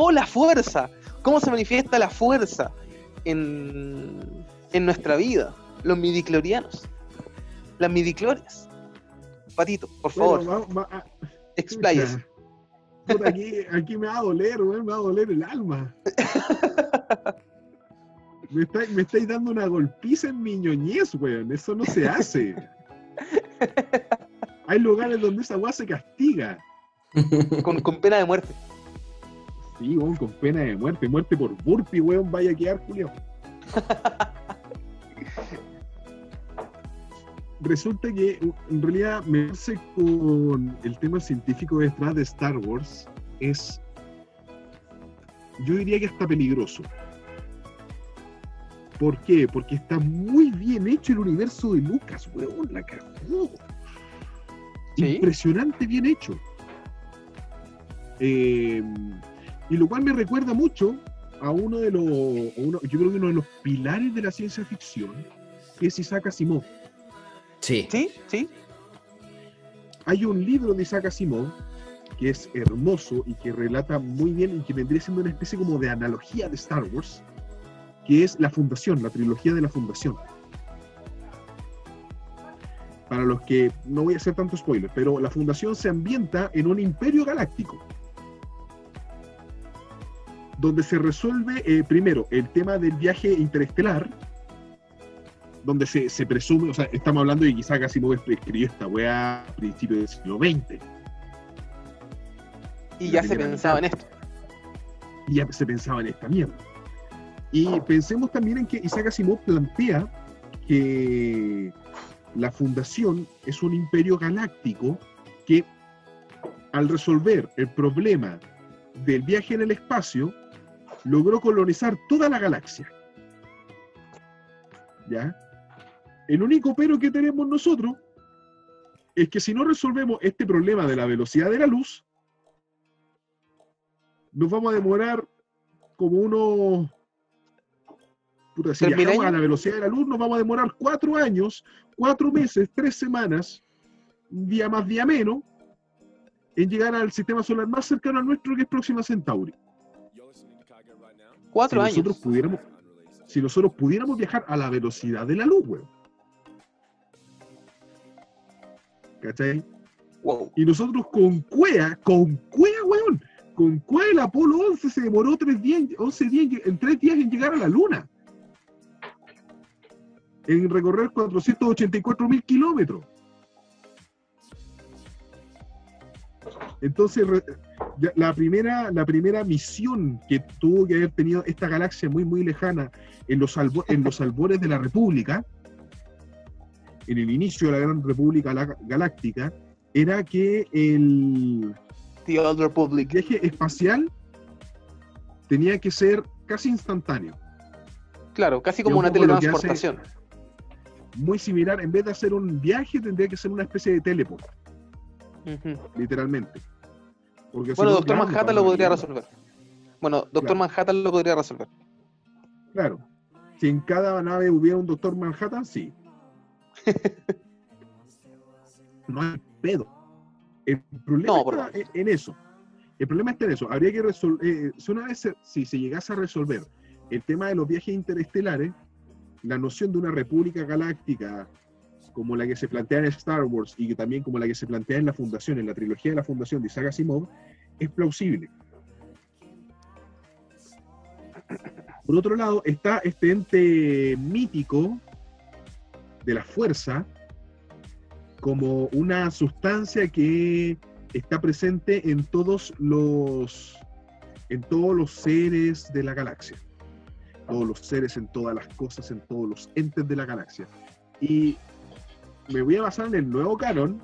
O la fuerza, ¿cómo se manifiesta la fuerza en, en nuestra vida? Los midiclorianos, las midiclorias. Patito, por favor, Bueno, va- va- ah. Puta, aquí, aquí me va a doler, weón, me va a doler el alma. Me estáis dando una golpiza en mi ñoñez, weón. Eso no se hace. Hay lugares donde esa weá se castiga. con, con pena de muerte. Sí, weón, con pena de muerte. Muerte por burpee, weón, vaya a quedar, Julio. Resulta que en realidad meterse con el tema científico detrás de Star Wars es, yo diría que hasta peligroso. ¿Por qué? Porque está muy bien hecho el universo de Lucas, weón, la cagó. Sí. Impresionante bien hecho. Eh, y lo cual me recuerda mucho a uno de los, uno- yo creo que uno de los pilares de la ciencia ficción, que es Isaac Asimov. Sí. ¿Sí? ¿Sí? Hay un libro de Isaac Asimov que es hermoso y que relata muy bien y que vendría siendo una especie como de analogía de Star Wars, que es La Fundación, la trilogía de la Fundación. Para los que no voy a hacer tanto spoiler, pero la Fundación se ambienta en un imperio galáctico, donde se resuelve eh, primero el tema del viaje interestelar, donde se, se presume, o sea, estamos hablando de Isaac Asimov escribió esta weá a principios del siglo XX, Y ya se pensaba en esto. y ya se pensaba en esta mierda. Y pensemos también en que Isaac Asimov plantea que la fundación es un imperio galáctico que al resolver el problema del viaje en el espacio, logró colonizar toda la galaxia. ¿Ya? El único pero que tenemos nosotros es que si no resolvemos este problema de la velocidad de la luz, nos vamos a demorar como unos... Puta, si ¿Tres mil viajamos a la velocidad de la luz, nos vamos a demorar cuatro años, cuatro meses, tres semanas, un día más, día menos, en llegar al sistema solar más cercano al nuestro, que es Próxima Centauri. Cuatro si años. nosotros pudiéramos, si nosotros pudiéramos viajar a la velocidad de la luz, weón. ¿Cachai? Wow. Y nosotros con Cuea, con Cuea, weón, con Cuea el Apolo 11 se demoró tres días, 11 días, en tres días en llegar a la Luna. En recorrer 484 mil kilómetros. Entonces, la primera, la primera misión que tuvo que haber tenido esta galaxia muy, muy lejana en los, albo- en los albores de la República, en el inicio de la Gran República Galáctica, era que el The Old Republic. viaje espacial tenía que ser casi instantáneo, Claro, casi como un una teletransportación. muy similar, en vez de hacer un viaje tendría que ser una especie de teleport, literalmente. Porque Bueno, no, Doctor claro, Manhattan lo podría resolver. Bueno, Doctor Claro. Manhattan lo podría resolver. Claro. Si en cada nave hubiera un Doctor Manhattan, sí. no hay pedo. El problema No, está en- en eso. El problema está en eso. Habría que resolver, si una vez se, si se llegase a resolver el tema de los viajes interestelares, la noción de una república galáctica como la que se plantea en Star Wars y también como la que se plantea en la Fundación, en la trilogía de la Fundación de Isaac Asimov, es plausible. Por otro lado, está este ente mítico de la fuerza como una sustancia que está presente en todos los en todos los seres de la galaxia. Todos los seres, en todas las cosas, en todos los entes de la galaxia. Y me voy a basar en el nuevo canon,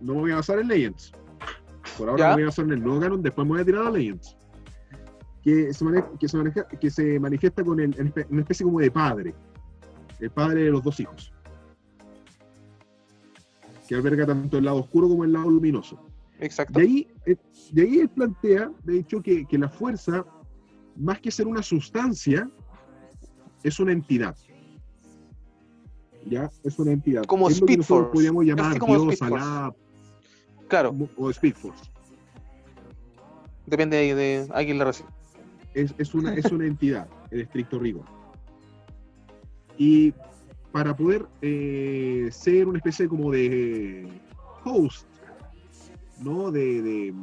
No me voy a basar en Legends. Por ahora Ya. me voy a basar en el nuevo canon, después me voy a tirar a Legends. Que se, mane- que se, maneja- que se manifiesta con el, una especie como de padre. El padre de los dos hijos. Que alberga tanto el lado oscuro como el lado luminoso. Exacto. De ahí, eh, de ahí él plantea, de hecho, que, que la fuerza, más que ser una sustancia, es una entidad. ¿Ya? Es una entidad. Como es Speed Force, podríamos llamar casi como Dios. Alá Claro, o Speed Force. depende de, de a quién le recibe. Es, es una, es una entidad, en estricto rigor. Y para poder eh, ser una especie como de host, ¿no? De, de,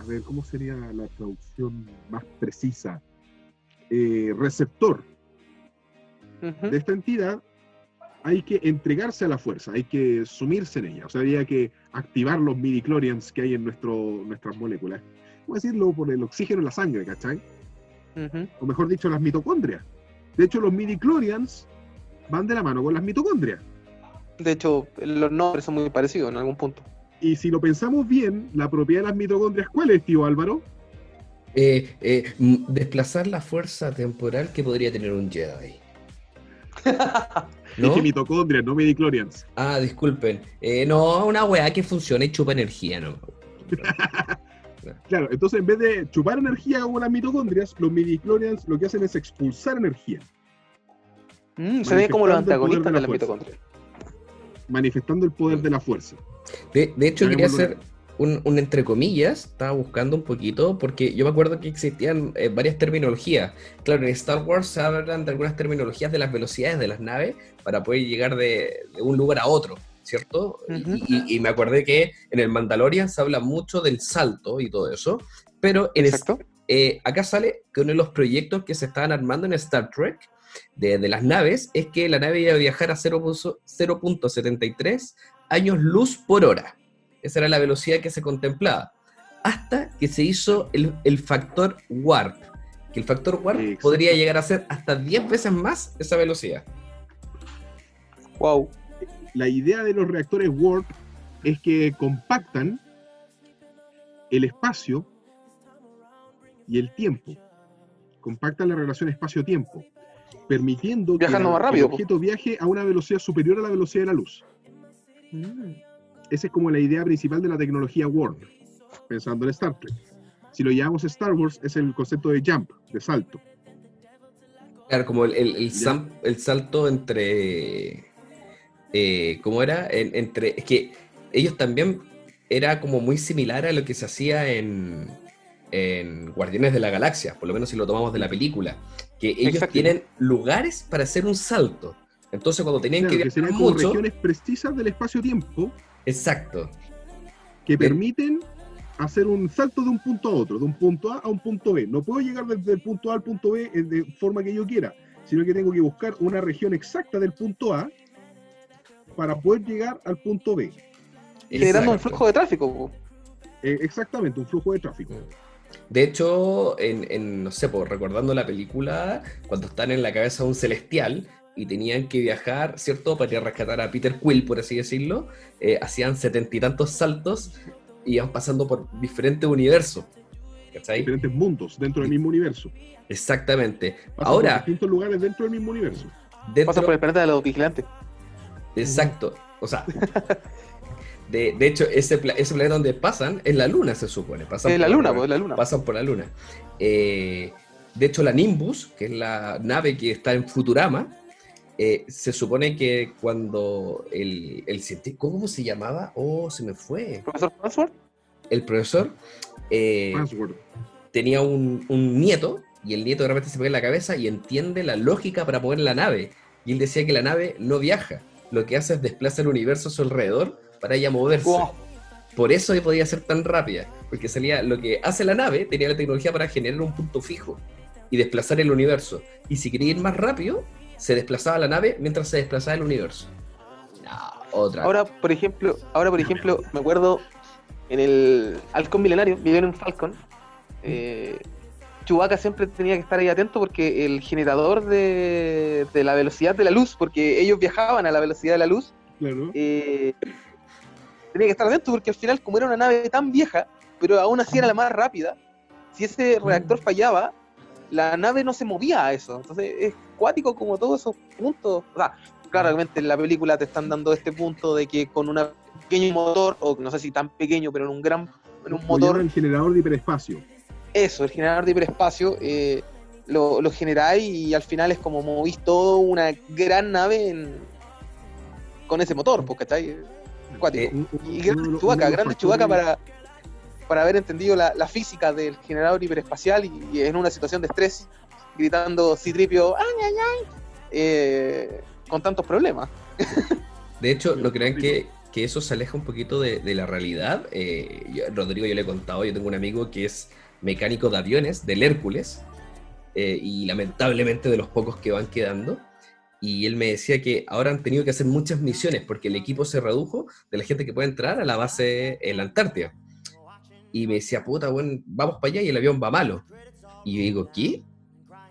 a ver, ¿cómo sería la traducción más precisa? Eh, receptor De esta entidad, hay que entregarse a la fuerza, hay que sumirse en ella. O sea, habría que activar los midichlorians que hay en nuestro, nuestras moléculas. ¿Cómo decirlo? Por el oxígeno en la sangre, ¿cachai? O mejor dicho, las mitocondrias. De hecho, los midichlorians van de la mano con las mitocondrias. De hecho, los nombres son muy parecidos en algún punto. Y si lo pensamos bien, la propiedad de las mitocondrias, ¿cuál es, tío Álvaro? Eh, eh, desplazar la fuerza temporal que podría tener un Jedi. ¿No? Dije mitocondrias, no midichlorians. Ah, disculpen. Eh, no, una weá que funciona y chupa energía, ¿no? Claro, entonces en vez de chupar energía como las mitocondrias, los midichlorians lo que hacen es expulsar energía, Mm, se ve como los Manifestando el poder antagonistas de de la la fuerza. mitocondria. manifestando el poder de la fuerza. De, de hecho, quería hacer un, un entre comillas, estaba buscando un poquito, porque yo me acuerdo que existían eh, varias terminologías. Claro, en Star Wars se hablan de algunas terminologías de las velocidades de las naves para poder llegar de, de un lugar a otro, ¿cierto? Y- Ujú. y, y me acordé que en el Mandalorian se habla mucho del salto y todo eso, pero en es- Exacto. eh, acá sale que uno de los proyectos que se estaban armando en Star Trek de, de las naves es que la nave iba a viajar a 0.0 0.73 años luz por hora. Esa era la velocidad que se contemplaba. Hasta que se hizo el, el factor warp. Que el factor warp podría llegar a ser hasta 10 veces más esa velocidad. Wow. La idea de los reactores warp es que compactan el espacio y el tiempo. Compactan la relación espacio-tiempo, permitiendo que la- más rápido, el objeto viaje a una velocidad superior a la velocidad de la luz. Mm. Esa es como la idea principal de la tecnología warp, pensando en Star Trek. Si lo llamamos Star Wars, es el concepto de jump, de salto. Claro, como el, el- el Ya. sam- el salto entre. eh, ¿Cómo era? En- entre. Es que ellos también era como muy similar a lo que se hacía en, en Guardianes de la Galaxia, por lo menos si lo tomamos de la película. Que ellos tienen lugares para hacer un salto. Entonces, cuando tenían Claro, que que viajar mucho. regiones precisas del espacio-tiempo Exacto. que Bien. permiten hacer un salto de un punto a otro, de un punto A a un punto B. No puedo llegar desde el punto A al punto B eh, de forma que yo quiera, sino que tengo que buscar una región exacta del punto A para poder llegar al punto B. Generando un flujo de tráfico. Eh, exactamente, un flujo de tráfico. De hecho, en, en, no sé, recordando la película, cuando están en la cabeza de un celestial y tenían que viajar, ¿cierto? Para ir a rescatar a Peter Quill, por así decirlo, eh, hacían setenta y tantos saltos y iban pasando por diferentes universos. ¿Cachai? Diferentes mundos dentro del mismo universo. Exactamente. Pasan por Ahora, distintos lugares dentro del mismo universo. dentro, Pasa por el planeta de los vigilantes. Exacto. O sea, de, de hecho, ese, pla- ese planeta donde pasan es la luna, se supone. Pasan Es la luna, pues, es la luna. pasan por la luna. Eh, de hecho, la Nimbus, que es la nave que está en Futurama, eh, se supone que cuando el, el científico, ¿cómo se llamaba? Oh, se me fue. Profesor Farnsworth. El profesor eh, tenía un, un nieto y el nieto de repente se pega en la cabeza y entiende la lógica para poner la nave. Y él decía que la nave no viaja, lo que hace es desplazar el universo a su alrededor para ella moverse. Wow. Por eso podía ser tan rápida, porque salía lo que hace la nave, tenía la tecnología para generar un punto fijo y desplazar el universo. Y si quería ir más rápido, se desplazaba la nave mientras se desplazaba el universo. No, otra. Ahora, por ejemplo, ahora por ejemplo, me acuerdo en el Halcón Milenario, vivieron en Falcon. Eh, Chewbacca siempre tenía que estar ahí atento porque el generador de, de la velocidad de la luz, porque ellos viajaban a la velocidad de la luz, Claro. eh, tenía que estar dentro porque al final, como era una nave tan vieja, pero aún así era la más rápida, si ese reactor fallaba, la nave no se movía a eso. Entonces es cuático como todos esos puntos. O sea, claramente en la película te están dando este punto de que con un pequeño motor, o no sé si tan pequeño, pero en un gran en un motor, el generador de hiperespacio. eso, el generador de hiperespacio, eh, lo, lo generáis y al final es como movís toda una gran nave en- con ese motor, ¿cachai? Cuático. Eh, Un- un- y uno de grandes los- chubacas, uno de los grandes chubacas factores- para, para haber entendido la, la física del generador hiperespacial y, y en una situación de estrés, gritando Citripio, ¡ay, ay, ay! eh, con tantos problemas. De hecho, no crean que, que eso se aleja un poquito de, de la realidad. Eh, yo- Rodrigo, yo le he contado, yo tengo un amigo que es mecánico de aviones, del Hércules, eh, y lamentablemente de los pocos que van quedando. Y él me decía que ahora han tenido que hacer muchas misiones porque el equipo se redujo de la gente que puede entrar a la base en la Antártida. Y me decía, puta, bueno, vamos para allá y el avión va malo. Y yo digo, ¿qué?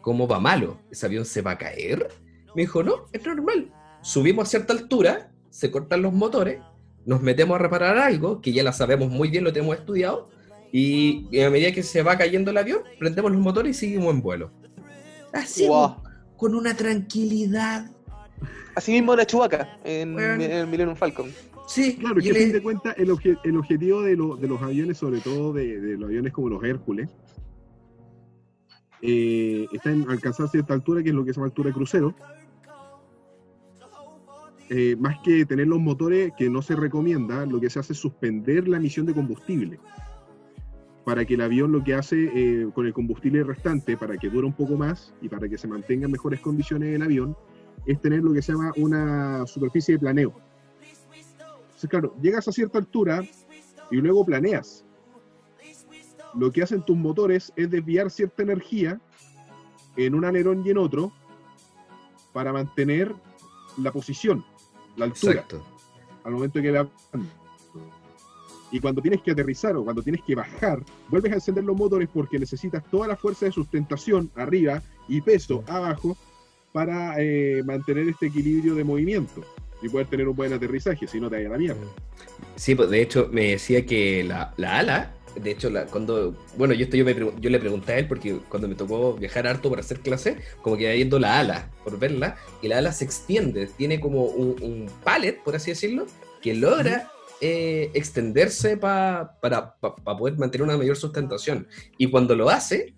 ¿Cómo va malo? ¿Ese avión se va a caer? Me dijo, no, es normal. Subimos a cierta altura, se cortan los motores, nos metemos a reparar algo, que ya la sabemos muy bien, lo tenemos estudiado, y, y a medida que se va cayendo el avión, prendemos los motores y seguimos en vuelo. Así, con una tranquilidad. Así mismo era Chubaca en, Bueno. en el Millennium Falcon. Sí, Claro, y que a él fin de cuentas el, obje- el objetivo de, lo- de los aviones, sobre todo de, de los aviones como los Hércules, eh, está en alcanzar cierta altura, que es lo que se llama altura de crucero. Eh, más que tener los motores que no se recomienda, lo que se hace es suspender la emisión de combustible. Para que el avión lo que hace eh, con el combustible restante, para que dure un poco más y para que se mantenga en mejores condiciones el avión, es tener lo que se llama una superficie de planeo. Entonces, claro, llegas a cierta altura y luego planeas. Lo que hacen tus motores es desviar cierta energía en un alerón y en otro para mantener la posición, la altura, Exacto. al momento de que va y cuando tienes que aterrizar o cuando tienes que bajar, vuelves a encender los motores porque necesitas toda la fuerza de sustentación arriba y peso abajo para eh, mantener este equilibrio de movimiento y poder tener un buen aterrizaje, si no te vaya la mierda. Sí, pues de hecho me decía que la, la ala, de hecho, la, cuando, bueno, yo, esto yo, me, pregu- yo le pregunté a él porque cuando me tocó viajar harto para hacer clase, como que iba viendo la ala, por verla, y la ala se extiende, tiene como un, un pallet, por así decirlo, que logra eh, extenderse pa- para pa- pa poder mantener una mayor sustentación. Y cuando lo hace,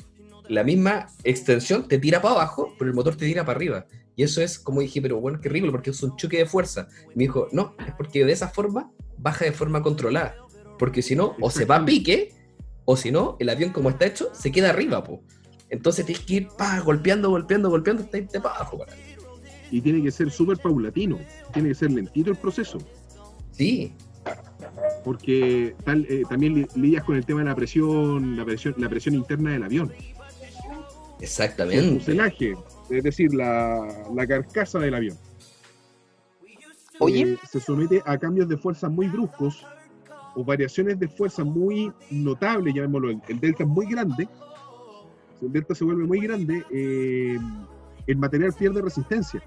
la misma extensión te tira para abajo, pero el motor te tira para arriba. Y eso es como dije, pero bueno, qué ridículo, porque es un choque de fuerza. Y me dijo, no, es porque de esa forma baja de forma controlada. Porque si no, o se va a pique, o si no, el avión como está hecho, se queda arriba, po. Entonces tienes que ir pa, golpeando, golpeando, golpeando, hasta irte para abajo. para. Y tiene que ser súper paulatino, tiene que ser lentito el proceso, Sí, porque tal, eh, también li- lidias con el tema de la presión, la presión, la presión interna del avión. El exactamente. fuselaje, es decir, la, la carcasa del avión. Oye. Eh, se somete a cambios de fuerza muy bruscos o variaciones de fuerza muy notables, llamémoslo, el, el delta es muy grande, si el delta se vuelve muy grande, eh, el material pierde resistencia.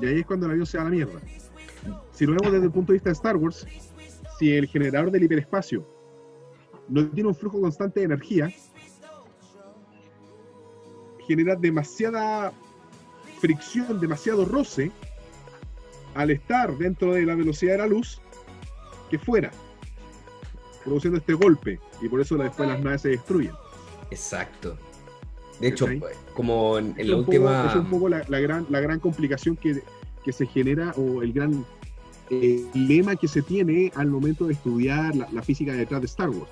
Y ahí es cuando el avión se va a la mierda. Si lo vemos desde el punto de vista de Star Wars, si el generador del hiperespacio no tiene un flujo constante de energía, genera demasiada fricción, demasiado roce al estar dentro de la velocidad de la luz que fuera, produciendo este golpe. Y por eso después las naves se destruyen. Exacto. De hecho, como en, la poco- última... es un poco la, la gran, la gran complicación que, que se genera o el gran eh, lema que se tiene al momento de estudiar la, la física detrás de Star Wars.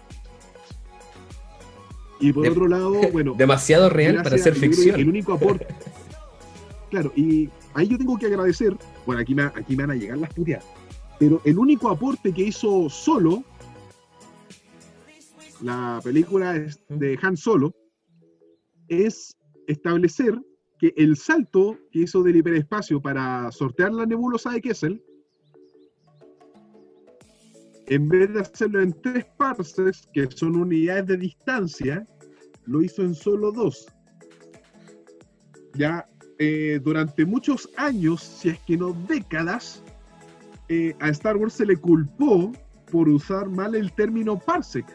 Y por De- otro lado, bueno, demasiado real para ser ficción. El único aporte. Claro, y ahí yo tengo que agradecer, bueno, aquí me, aquí me van a llegar las puteadas, pero el único aporte que hizo solo, la película de Han Solo, es establecer que el salto que hizo del hiperespacio para sortear la nebulosa de Kessel, en vez de hacerlo en tres parsecs, que son unidades de distancia, lo hizo en solo dos. Ya eh, durante muchos años, si es que no décadas, eh, a Star Wars se le culpó por usar mal el término parsec.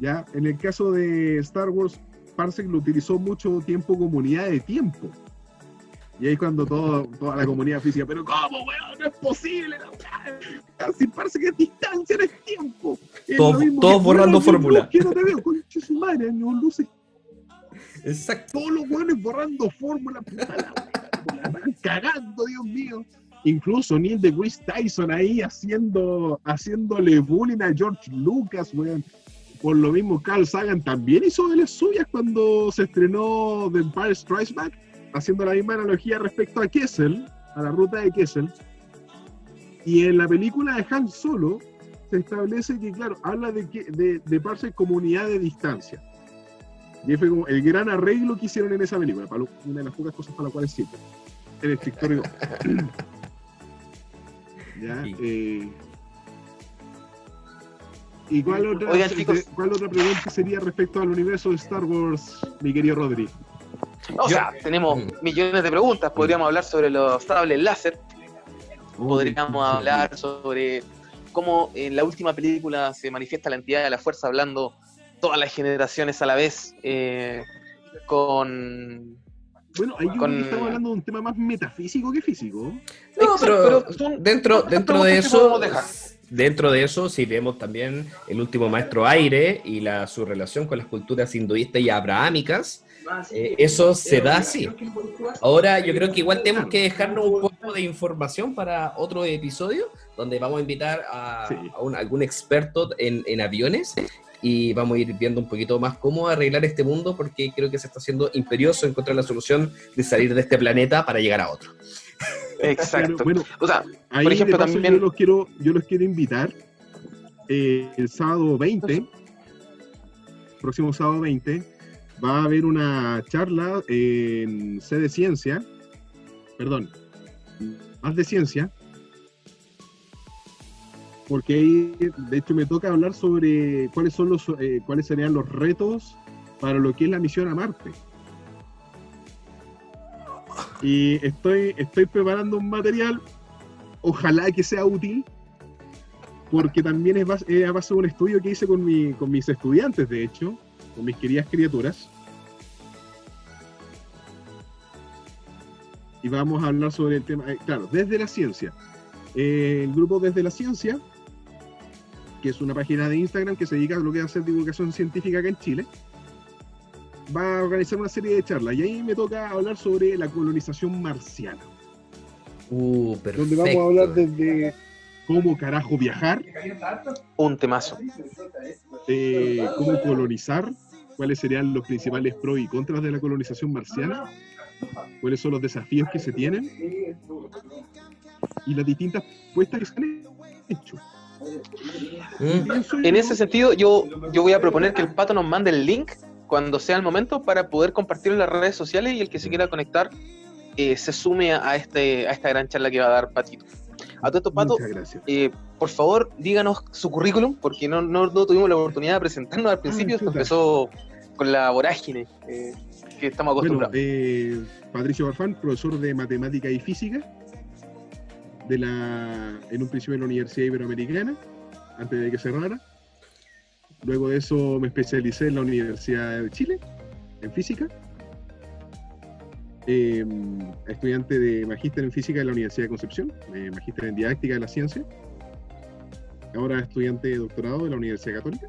Ya, en el caso de Star Wars, parsec lo utilizó mucho tiempo como unidad de tiempo. Y ahí cuando todo, toda la comunidad física, pero ¿cómo, weón? No es posible. weá. Si parsec es distancia, no es tiempo. Es Todos- borrando fórmula. luz Que no te veo, conche su madre, no luces Exacto. todos los weones borrando fórmula, puta la cagando, Dios mío. Incluso Neil deGrasse Tyson ahí haciendo, haciéndole bullying a George Lucas, weón. Por lo mismo, Carl Sagan también hizo de las suyas cuando se estrenó The Empire Strikes Back, haciendo la misma analogía respecto a Kessel, a la ruta de Kessel. Y en la película de Han Solo se establece que, claro, habla de, de, de Parsec como unidad de distancia. Y fue como el gran arreglo que hicieron en esa película, para lo- una de las pocas cosas para las cuales sirve. El escritorio. ya, Y- eh, ¿Y cuál otra, Oigan, chicos. cuál otra pregunta sería respecto al universo de Star Wars, mi querido Rodri? O Yo- sea, tenemos Mm. millones de preguntas. Podríamos hablar sobre los sables láser. Podríamos hablar sobre cómo en la última película se manifiesta la entidad de la fuerza hablando todas las generaciones a la vez. eh, con. Bueno, ahí yo creo con- que estamos hablando de un tema más metafísico que físico. No, pero, pero son- dentro, son dentro de eso, podemos dejar. dentro de eso, si vemos también el último maestro aire y la, su relación con las culturas hinduistas y abrahámicas, eh, eso se da así. Ahora yo creo que igual tenemos que dejarnos un poco de información para otro episodio, donde vamos a invitar a, Sí. a un- algún experto en, en aviones y vamos a ir viendo un poquito más cómo arreglar este mundo, porque creo que se está haciendo imperioso encontrar la solución de salir de este planeta para llegar a otro. Exacto. Bueno, O sea, Ahí Por ejemplo, paso también- yo los quiero, yo los quiero invitar eh, el sábado 20, próximo sábado 20, va a haber una charla en C de Ciencia, perdón, más de ciencia, porque ahí, de hecho, me toca hablar sobre cuáles son los, eh, cuáles serían los retos para lo que es la misión a Marte. Y estoy, estoy preparando un material ojalá que sea útil, porque también es base, a base de un estudio que hice con, mi- con mis estudiantes, de hecho, con mis queridas criaturas. Y vamos a hablar sobre el tema, eh, claro, desde la ciencia. Eh, el grupo Desde la Ciencia, que es una página de Instagram que se dedica a lo que es hacer divulgación científica acá en Chile, va a organizar una serie de charlas. Y ahí me toca hablar sobre la colonización marciana. Uh, perfecto. donde vamos a hablar desde cómo carajo viajar, un temazo. eh, cómo colonizar, cuáles serían los principales pros y contras de la colonización marciana, cuáles son los desafíos que se tienen y las distintas puestas que se han hecho. Mm. En ese sentido, yo, yo voy a proponer que el pato nos mande el link cuando sea el momento para poder compartirlo en las redes sociales y el que se quiera conectar eh, se sume a, este, a esta gran charla que va a dar Patito. A todo esto, Pato, eh, por favor, díganos su currículum, porque no, no, no tuvimos la oportunidad de presentarnos al principio, esto empezó con la vorágine eh, que estamos Bueno, acostumbrados. eh, Patricio Barfán, profesor de matemática y física de la, en un principio en la Universidad Iberoamericana, antes de que cerrara. Luego de eso me especialicé en la Universidad de Chile, en física. Eh, estudiante de magíster en física en la Universidad de Concepción, eh, magíster en didáctica de la ciencia. Ahora estudiante de doctorado de la Universidad Católica.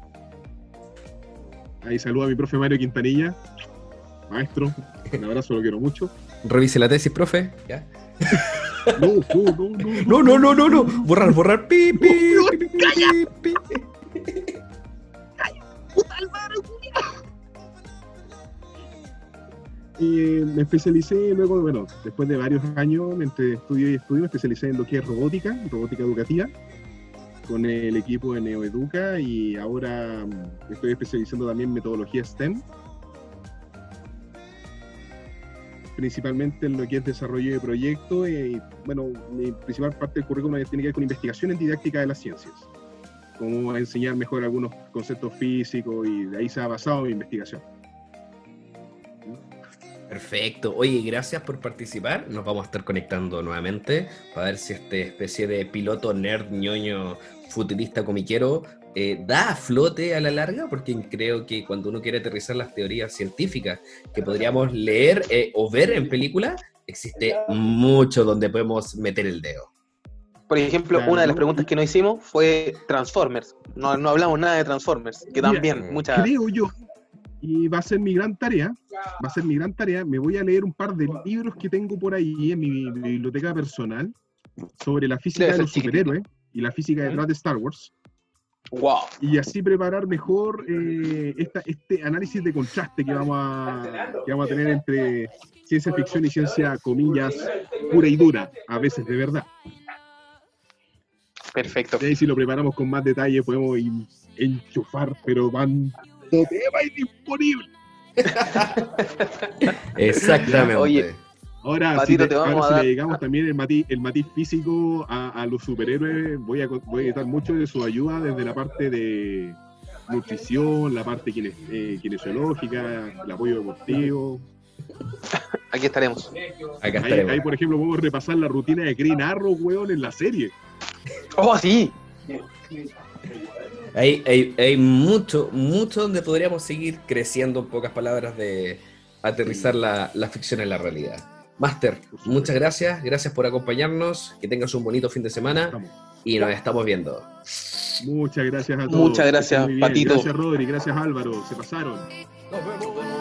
Ahí saludo a mi profe Mario Quintanilla, maestro, un abrazo, lo quiero mucho. Revise la tesis, profe. ¿Ya? No, no, no, no. No, no, no, no, no. Borrar, borrar. Pi, pi, pi, pi, pi, pi. Y me especialicé luego, bueno, después de varios años entre estudio y estudio, me especialicé en lo que es robótica, robótica educativa, con el equipo de Neoeduca y ahora mm, estoy especializando también en metodología STEM, principalmente en lo que es desarrollo de proyectos y, bueno, mi principal parte del currículum tiene que ver con investigación en didáctica de las ciencias, cómo enseñar mejor algunos conceptos físicos y de ahí se ha basado mi investigación. Perfecto. Oye, gracias por participar. Nos vamos a estar conectando nuevamente para ver si este especie de piloto nerd ñoño futurista comiquero eh, da a flote a la larga, porque creo que cuando uno quiere aterrizar las teorías científicas que podríamos leer eh, o ver en películas, existe mucho donde podemos meter el dedo. Por ejemplo, Claro. una de las preguntas que nos hicimos fue Transformers. No, no hablamos nada de Transformers, que Mira, también muchas... Creo yo, y va a ser mi gran tarea, va a ser mi gran tarea, me voy a leer un par de libros que tengo por ahí en mi, biblioteca personal sobre la física Debe de los chiquitito. superhéroes y la física detrás de Star Wars. ¡Wow! y así preparar mejor eh, esta- este análisis de contraste que vamos, a, que vamos a tener entre ciencia ficción y ciencia, comillas, pura y dura, a veces de verdad. Perfecto. Y ahí si lo preparamos con más detalle podemos en- enchufar, pero van tema indisponible. Exactamente. Oye, Ahora, Patito, si, te ahora a si dar- le dedicamos también el matiz, el matiz físico a, a los superhéroes, voy a, voy a mucho de su ayuda desde la parte de nutrición, la parte kines- eh, kinesiológica, el apoyo deportivo. aquí estaremos. Acá Ahí, estaremos. ahí, por ejemplo, podemos repasar la rutina de Green Arrow, weón, en la serie. ¡Oh, sí! Hay, hay, hay mucho, mucho donde podríamos seguir creciendo, en pocas palabras, de aterrizar la, la ficción en la realidad. Master, muchas gracias, gracias por acompañarnos, que tengas un bonito fin de semana Vamos. y nos estamos viendo. Muchas gracias a todos. Muchas gracias. Patito. Gracias, Rodri. Gracias, Álvaro. Se pasaron. Nos vemos